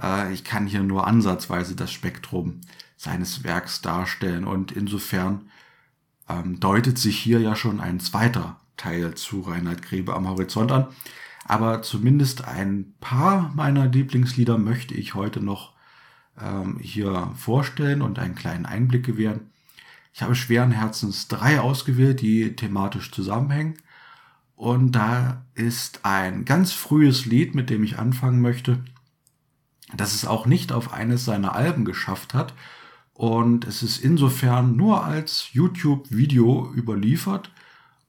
Äh, ich kann hier nur ansatzweise das Spektrum seines Werks darstellen und insofern ähm, deutet sich hier ja schon ein zweiter Teil zu Reinhard Grebe am Horizont an. Aber zumindest ein paar meiner Lieblingslieder möchte ich heute noch ähm, hier vorstellen und einen kleinen Einblick gewähren. Ich habe schweren Herzens drei ausgewählt, die thematisch zusammenhängen. Und da ist ein ganz frühes Lied, mit dem ich anfangen möchte, das es auch nicht auf eines seiner Alben geschafft hat. Und es ist insofern nur als YouTube-Video überliefert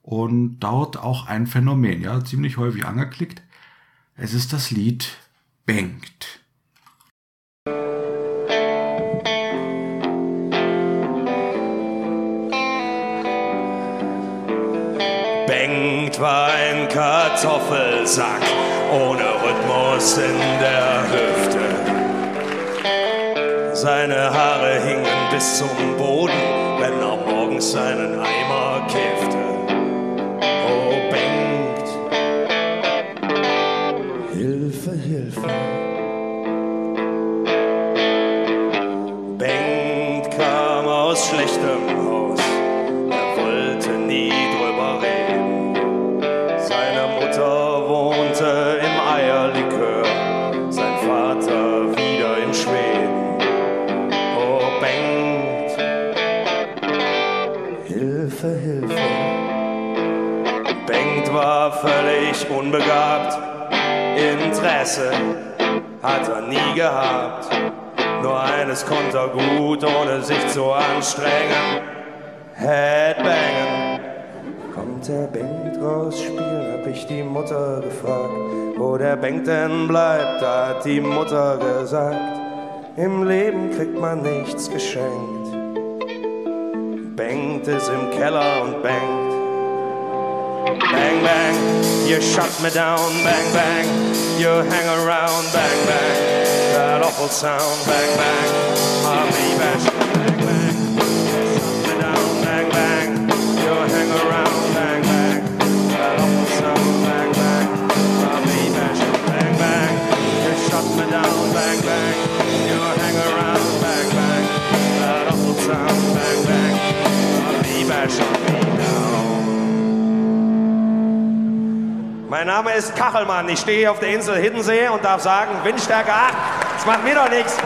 und dort auch ein Phänomen, ja, ziemlich häufig angeklickt. Es ist das Lied Bengt. Bengt war ein Kartoffelsack ohne Rhythmus in der Hüfte. Seine Haare hingen bis zum Boden, wenn er morgens seinen Eimer kiffte. Unbegabt, Interesse hat er nie gehabt. Nur eines konnte er gut, ohne sich zu anstrengen. Headbangen. Kommt der Bengt raus spielen, hab ich die Mutter gefragt. Wo der Bengt denn bleibt, da hat die Mutter gesagt. Im Leben kriegt man nichts geschenkt. Bengt ist im Keller und bangt. Bang, bang, you shut me down, bang, bang, you hang around, bang, bang, that awful sound, bang, bang, my baby, bang, Mein Name ist Kachelmann. Ich stehe auf der Insel Hiddensee und darf sagen, Windstärke 8. Das macht mir doch nichts.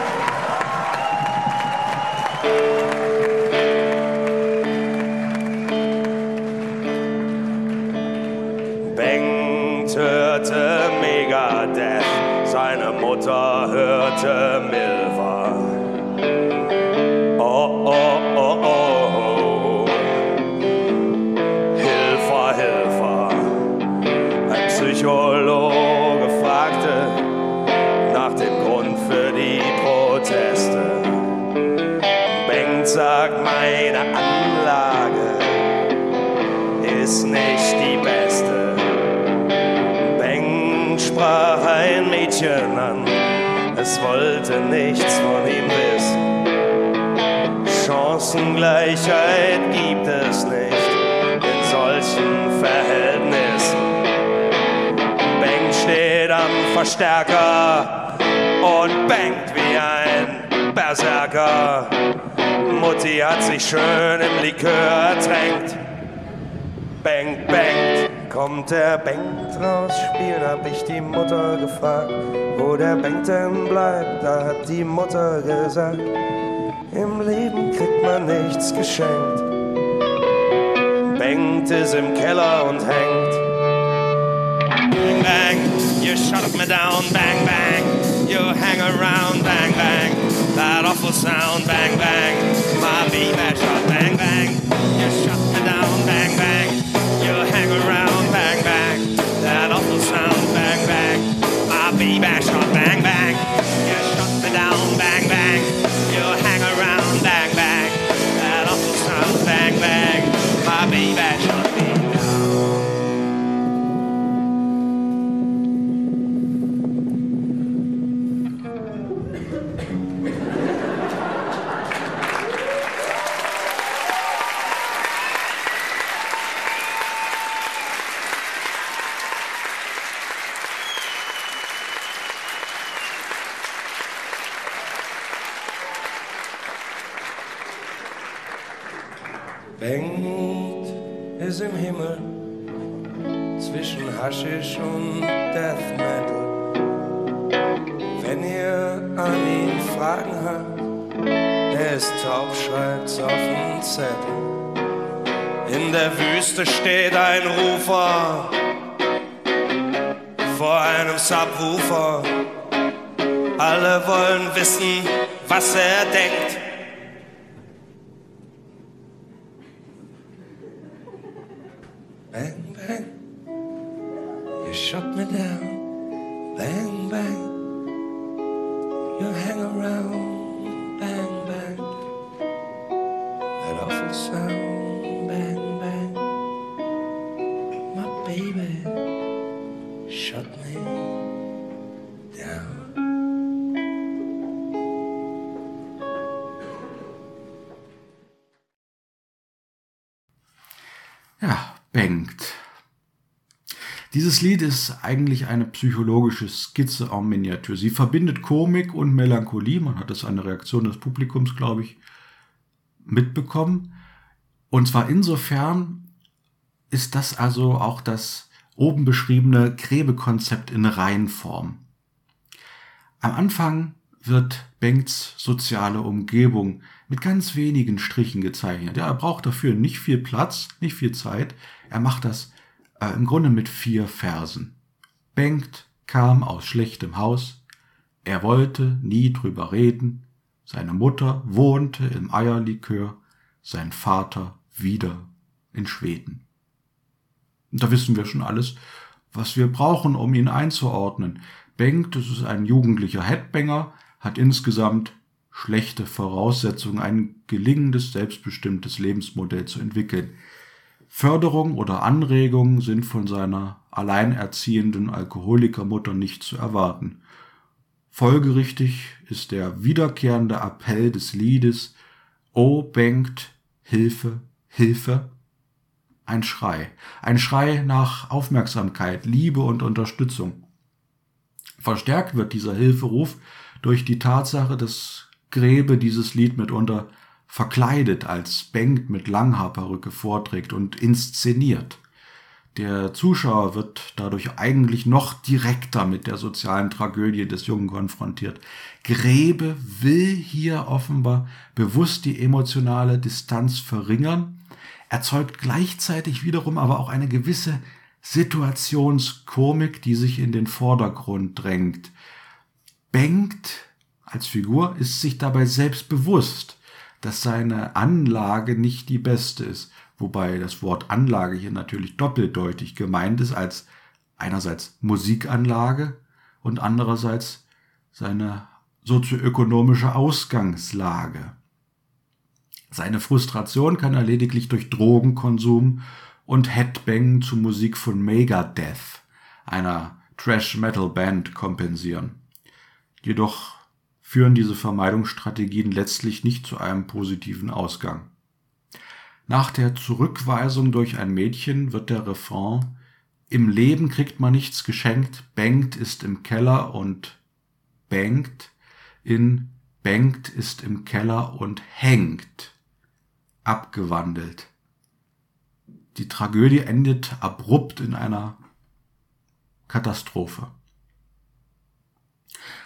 Am Verstärker und bangt wie ein Berserker. Mutti hat sich schön im Likör ertränkt. Bangt, bangt, kommt der Bengt raus spielen, hab ich die Mutter gefragt. Wo der Bengt denn bleibt, da hat die Mutter gesagt. Im Leben kriegt man nichts geschenkt. Bengt ist im Keller und hängt. Bang, bang, shut up, me down, bang, bang. You hang around, bang, bang. That awful sound, bang, bang. My baby shot, bang, bang. You shut Dieses Lied ist eigentlich eine psychologische Skizze en Miniatur. Sie verbindet Komik und Melancholie. Man hat das an der Reaktion des Publikums, glaube ich, mitbekommen. Und zwar insofern ist das also auch das oben beschriebene Gräbekonzept in Reihenform. Am Anfang wird Bengts soziale Umgebung mit ganz wenigen Strichen gezeichnet. Ja, er braucht dafür nicht viel Platz, nicht viel Zeit. Er macht das äh, im Grunde mit vier Versen. Bengt kam aus schlechtem Haus. Er wollte nie drüber reden. Seine Mutter wohnte im Eierlikör. Sein Vater wieder in Schweden. Da wissen wir schon alles, was wir brauchen, um ihn einzuordnen. Bengt, das ist ein jugendlicher Headbanger, hat insgesamt schlechte Voraussetzungen, ein gelingendes, selbstbestimmtes Lebensmodell zu entwickeln. Förderung oder Anregung sind von seiner alleinerziehenden Alkoholikermutter nicht zu erwarten. Folgerichtig ist der wiederkehrende Appell des Liedes O Bengt, Hilfe, Hilfe ein Schrei, ein Schrei nach Aufmerksamkeit, Liebe und Unterstützung. Verstärkt wird dieser Hilferuf durch die Tatsache, dass Gräbe dieses Lied mitunter verkleidet als Bengt mit Langhaarperücke vorträgt und inszeniert. Der Zuschauer wird dadurch eigentlich noch direkter mit der sozialen Tragödie des Jungen konfrontiert. Grebe will hier offenbar bewusst die emotionale Distanz verringern, erzeugt gleichzeitig wiederum aber auch eine gewisse Situationskomik, die sich in den Vordergrund drängt. Bengt als Figur ist sich dabei selbst bewusst, dass seine Anlage nicht die beste ist wobei das Wort Anlage hier natürlich doppeldeutig gemeint ist als einerseits Musikanlage und andererseits seine sozioökonomische Ausgangslage. Seine Frustration kann er lediglich durch Drogenkonsum und Headbang zu Musik von Megadeth, einer Trash-Metal-Band, kompensieren. Jedoch führen diese Vermeidungsstrategien letztlich nicht zu einem positiven Ausgang. Nach der Zurückweisung durch ein Mädchen wird der Refrain Im Leben kriegt man nichts geschenkt, Bengt ist im Keller und Bengt in Bengt ist im Keller und hängt abgewandelt. Die Tragödie endet abrupt in einer Katastrophe.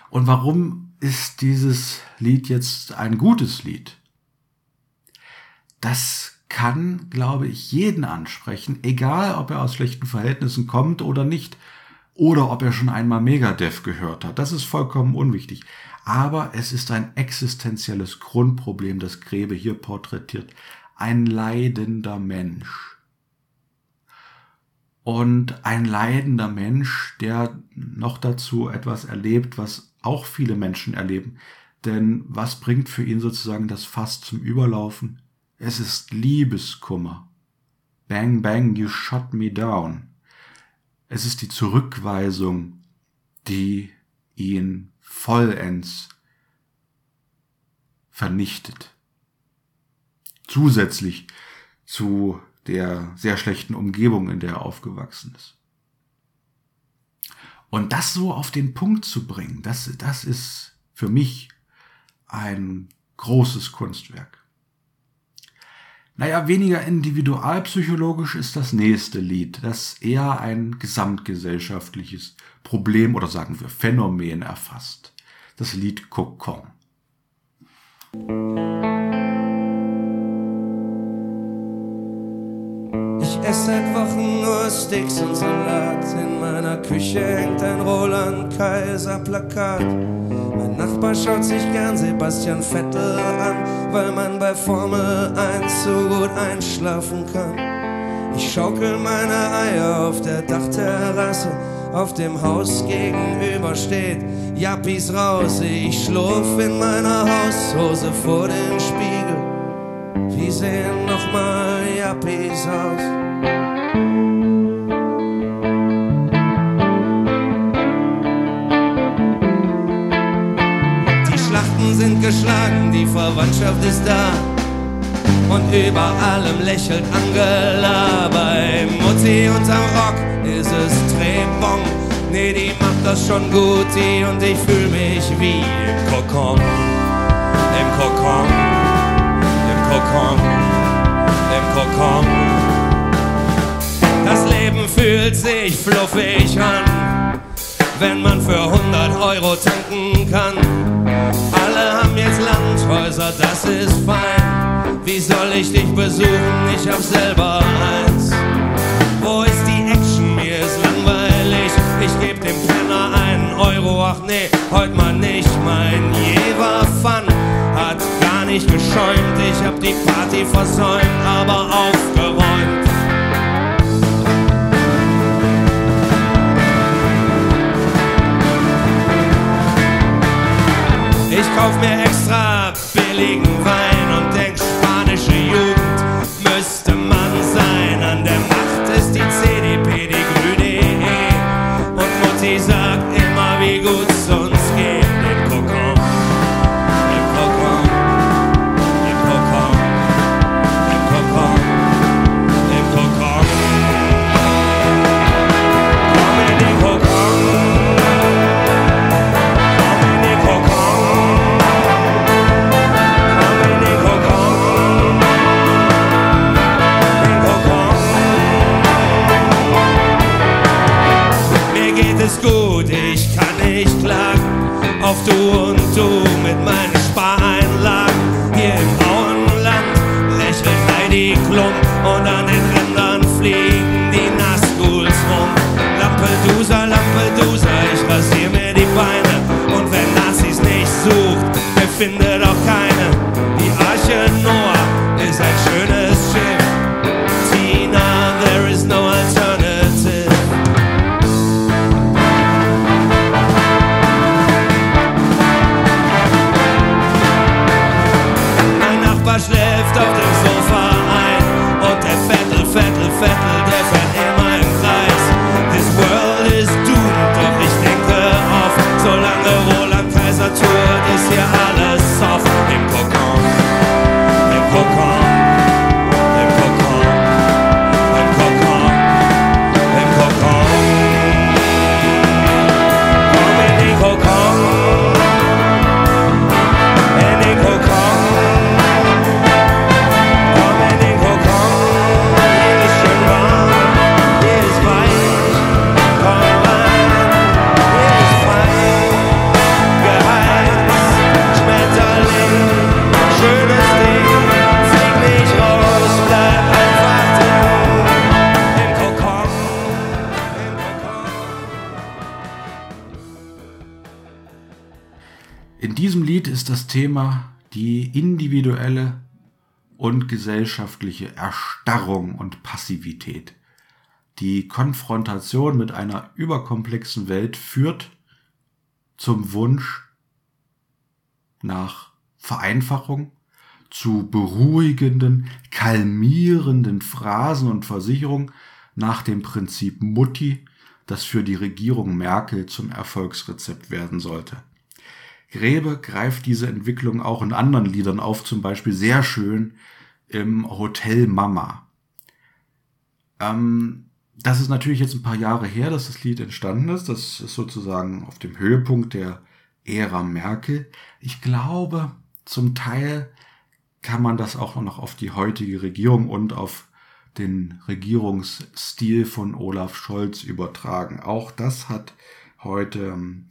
Und warum ist dieses Lied jetzt ein gutes Lied? Das kann, glaube ich, jeden ansprechen, egal ob er aus schlechten Verhältnissen kommt oder nicht, oder ob er schon einmal Megadeth gehört hat. Das ist vollkommen unwichtig. Aber es ist ein existenzielles Grundproblem, das Grebe hier porträtiert. Ein leidender Mensch. Und ein leidender Mensch, der noch dazu etwas erlebt, was auch viele Menschen erleben. Denn was bringt für ihn sozusagen das Fass zum Überlaufen? Es ist Liebeskummer. Bang, bang, you shot me down. Es ist die Zurückweisung, die ihn vollends vernichtet. Zusätzlich zu der sehr schlechten Umgebung, in der er aufgewachsen ist. Und das so auf den Punkt zu bringen, das, das ist für mich ein großes Kunstwerk. Naja, weniger individualpsychologisch ist das nächste Lied, das eher ein gesamtgesellschaftliches Problem oder sagen wir Phänomen erfasst. Das Lied Kokon. Esse seit Wochen nur Steaks und Salat. In meiner Küche hängt ein Roland Kaiser Plakat. Mein Nachbar schaut sich gern Sebastian Vettel an, weil man bei Formel 1 so gut einschlafen kann. Ich schaukel meine Eier auf der Dachterrasse, auf dem Haus gegenüber steht Jappis raus. Ich schlurf in meiner Haushose vor dem Spiegel. Wie sehen nochmal Jappis aus? Geschlagen, die Verwandtschaft ist da. Und über allem lächelt Angela. Bei Mutti unterm Rock ist es Trebon. Nee, die macht das schon gut, die und ich fühl mich wie im Kokon. Im Kokon, im Kokon, im Kokon. Das Leben fühlt sich fluffig an, wenn man für 100 Euro tanken kann alle haben jetzt Landhäuser, das ist fein. Wie soll ich dich besuchen? Ich hab selber eins. Wo ist die Action? Mir ist langweilig. Ich geb dem Penner einen Euro. Ach nee, heute mal nicht. Mein Jever Fun hat gar nicht geschäumt. Ich hab die Party versäumt, aber aufgeräumt. Kauf mir extra billigen Wein und denk, softly Thema die individuelle und gesellschaftliche Erstarrung und Passivität. Die Konfrontation mit einer überkomplexen Welt führt zum Wunsch nach Vereinfachung, zu beruhigenden, kalmierenden Phrasen und Versicherungen nach dem Prinzip Mutti, das für die Regierung Merkel zum Erfolgsrezept werden sollte. Grebe greift diese Entwicklung auch in anderen Liedern auf, zum Beispiel sehr schön im Hotel Mama. Ähm, das ist natürlich jetzt ein paar Jahre her, dass das Lied entstanden ist. Das ist sozusagen auf dem Höhepunkt der Ära Merkel. Ich glaube, zum Teil kann man das auch noch auf die heutige Regierung und auf den Regierungsstil von Olaf Scholz übertragen. Auch das hat heute ähm,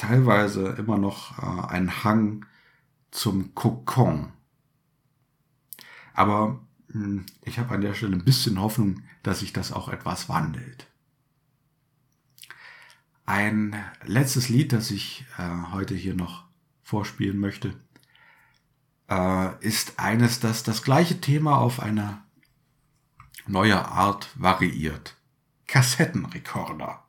teilweise immer noch äh, einen Hang zum Kokon. Aber mh, ich habe an der Stelle ein bisschen Hoffnung, dass sich das auch etwas wandelt. Ein letztes Lied, das ich äh, heute hier noch vorspielen möchte, äh, ist eines, das das gleiche Thema auf eine neue Art variiert. Kassettenrekorder.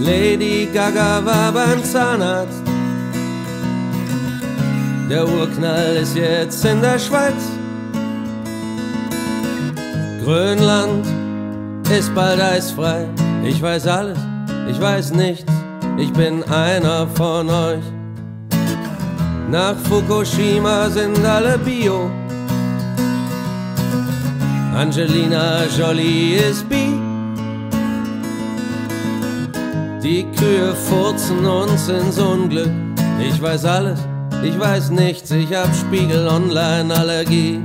Lady Gaga war beim Zahnarzt. Der Urknall ist jetzt in der Schweiz. Grönland ist bald eisfrei. Ich weiß alles, ich weiß nichts. Ich bin einer von euch. Nach Fukushima sind alle Bio. Angelina Jolie ist bi. Die Kühe furzen uns ins Unglück. Ich weiß alles, ich weiß nichts, ich hab Spiegel Online Allergie.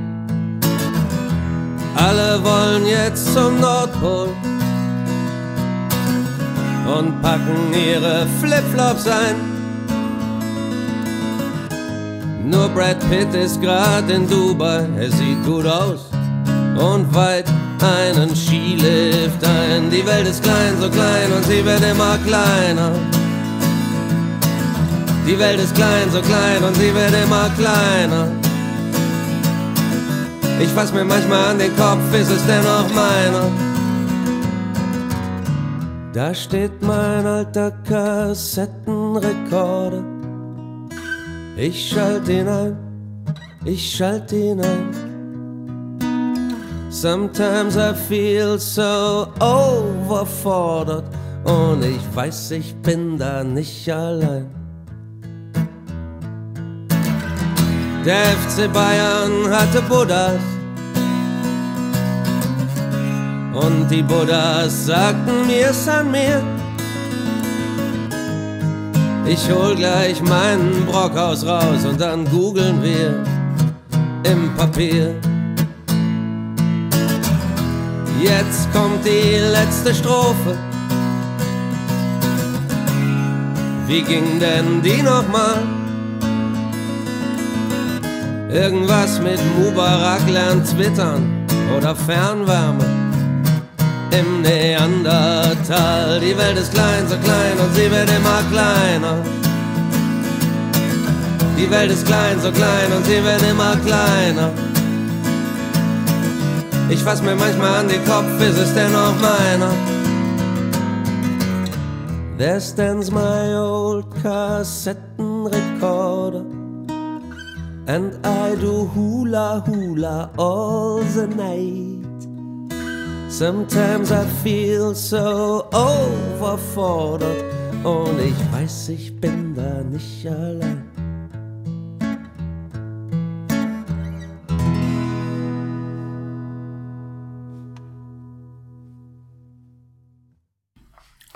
Alle wollen jetzt zum Nordpol und packen ihre Flipflops ein. Nur Brad Pitt ist grad in Dubai, er sieht gut aus und weit einen Skilift ein. Die Welt ist klein, so klein und sie wird immer kleiner. Die Welt ist klein, so klein und sie wird immer kleiner. Ich fass mir manchmal an den Kopf, ist es dennoch meiner? Da steht mein alter Kassettenrekorder. Ich schalt ihn ein, ich schalt ihn ein. Sometimes I feel so overfordert und ich weiß, ich bin da nicht allein. Der FC Bayern hatte Buddhas und die Buddhas sagten mir es an mir. Ich hol gleich meinen Brockhaus raus und dann googeln wir im Papier. Jetzt kommt die letzte Strophe. Wie ging denn die nochmal? Irgendwas mit Mubarak lernt twittern oder Fernwärme im Neandertal. Die Welt ist klein, so klein und sie wird immer kleiner. Die Welt ist klein, so klein und sie wird immer kleiner. Ich fass mir manchmal an den Kopf, ist es denn noch meiner? There stands my old Kassettenrekorder. And I do hula hula all the night. Sometimes I feel so overfordert. Und ich weiß, ich bin da nicht allein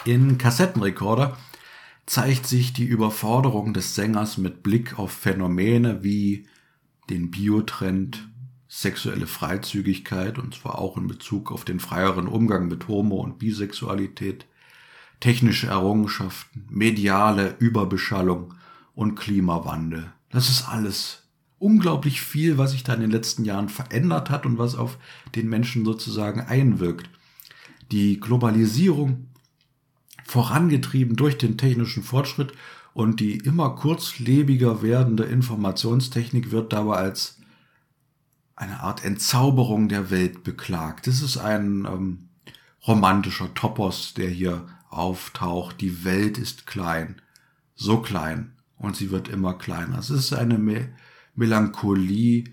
In Kassettenrekorder zeigt sich die Überforderung des Sängers mit Blick auf Phänomene wie den Biotrend, sexuelle Freizügigkeit, und zwar auch in Bezug auf den freieren Umgang mit Homo- und Bisexualität, technische Errungenschaften, mediale Überbeschallung und Klimawandel. Das ist alles unglaublich viel, was sich da in den letzten Jahren verändert hat und was auf den Menschen sozusagen einwirkt. Die Globalisierung vorangetrieben durch den technischen Fortschritt und die immer kurzlebiger werdende Informationstechnik wird dabei als eine Art Entzauberung der Welt beklagt. Das ist ein ähm, romantischer Topos, der hier auftaucht. Die Welt ist klein, so klein und sie wird immer kleiner. Es ist eine Me Melancholie,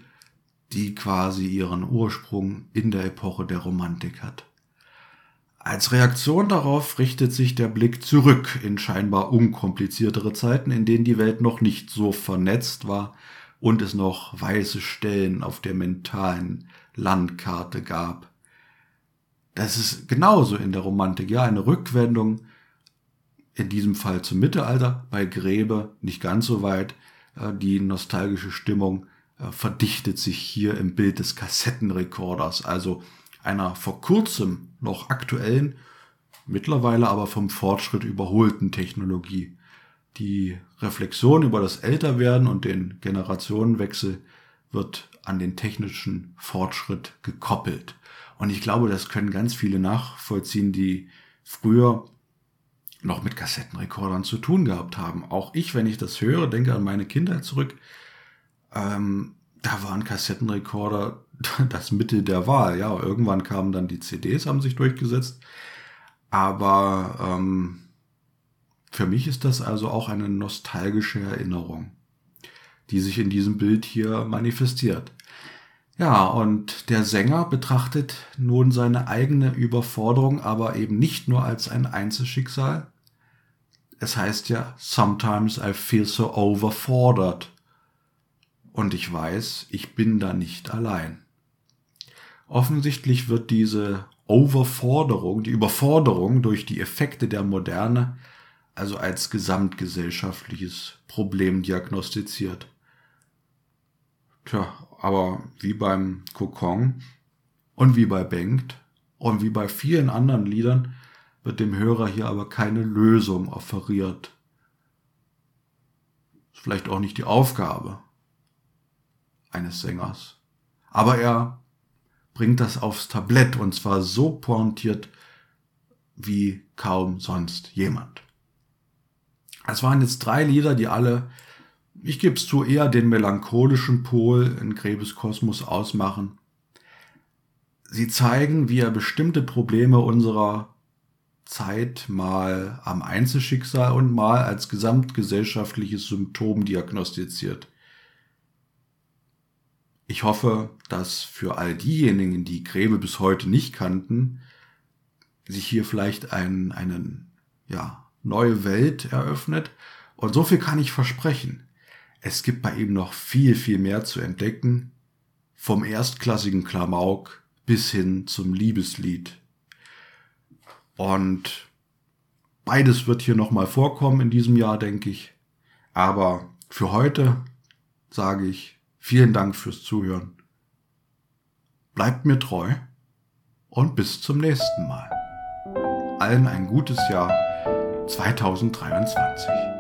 die quasi ihren Ursprung in der Epoche der Romantik hat. Als Reaktion darauf richtet sich der Blick zurück in scheinbar unkompliziertere Zeiten, in denen die Welt noch nicht so vernetzt war und es noch weiße Stellen auf der mentalen Landkarte gab. Das ist genauso in der Romantik, ja, eine Rückwendung, in diesem Fall zum Mittelalter, bei Gräbe nicht ganz so weit. Äh, die nostalgische Stimmung äh, verdichtet sich hier im Bild des Kassettenrekorders, also einer vor kurzem noch aktuellen, mittlerweile aber vom Fortschritt überholten Technologie. Die Reflexion über das Älterwerden und den Generationenwechsel wird an den technischen Fortschritt gekoppelt. Und ich glaube, das können ganz viele nachvollziehen, die früher noch mit Kassettenrekordern zu tun gehabt haben. Auch ich, wenn ich das höre, denke an meine Kindheit zurück. Ähm, da waren Kassettenrekorder das Mittel der Wahl. Ja, irgendwann kamen dann die CDs, haben sich durchgesetzt. Aber ähm, für mich ist das also auch eine nostalgische Erinnerung, die sich in diesem Bild hier manifestiert. Ja, und der Sänger betrachtet nun seine eigene Überforderung aber eben nicht nur als ein Einzelschicksal. Es heißt ja, sometimes I feel so overfordert. Und ich weiß, ich bin da nicht allein. Offensichtlich wird diese Overforderung, die Überforderung durch die Effekte der Moderne also als gesamtgesellschaftliches Problem diagnostiziert. Tja, aber wie beim Kokon und wie bei Bengt und wie bei vielen anderen Liedern wird dem Hörer hier aber keine Lösung offeriert. Ist vielleicht auch nicht die Aufgabe eines Sängers. Aber er bringt das aufs Tablett und zwar so pointiert wie kaum sonst jemand. Es waren jetzt drei Lieder, die alle, ich gebe es zu, eher den melancholischen Pol in Grebes Kosmos ausmachen. Sie zeigen, wie er bestimmte Probleme unserer Zeit mal am Einzelschicksal und mal als gesamtgesellschaftliches Symptom diagnostiziert. Ich hoffe, dass für all diejenigen, die Gräbe bis heute nicht kannten, sich hier vielleicht ein, eine ja, neue Welt eröffnet. Und so viel kann ich versprechen. Es gibt bei ihm noch viel, viel mehr zu entdecken. Vom erstklassigen Klamauk bis hin zum Liebeslied. Und beides wird hier nochmal vorkommen in diesem Jahr, denke ich. Aber für heute sage ich Vielen Dank fürs Zuhören. Bleibt mir treu und bis zum nächsten Mal. Allen ein gutes Jahr 2023.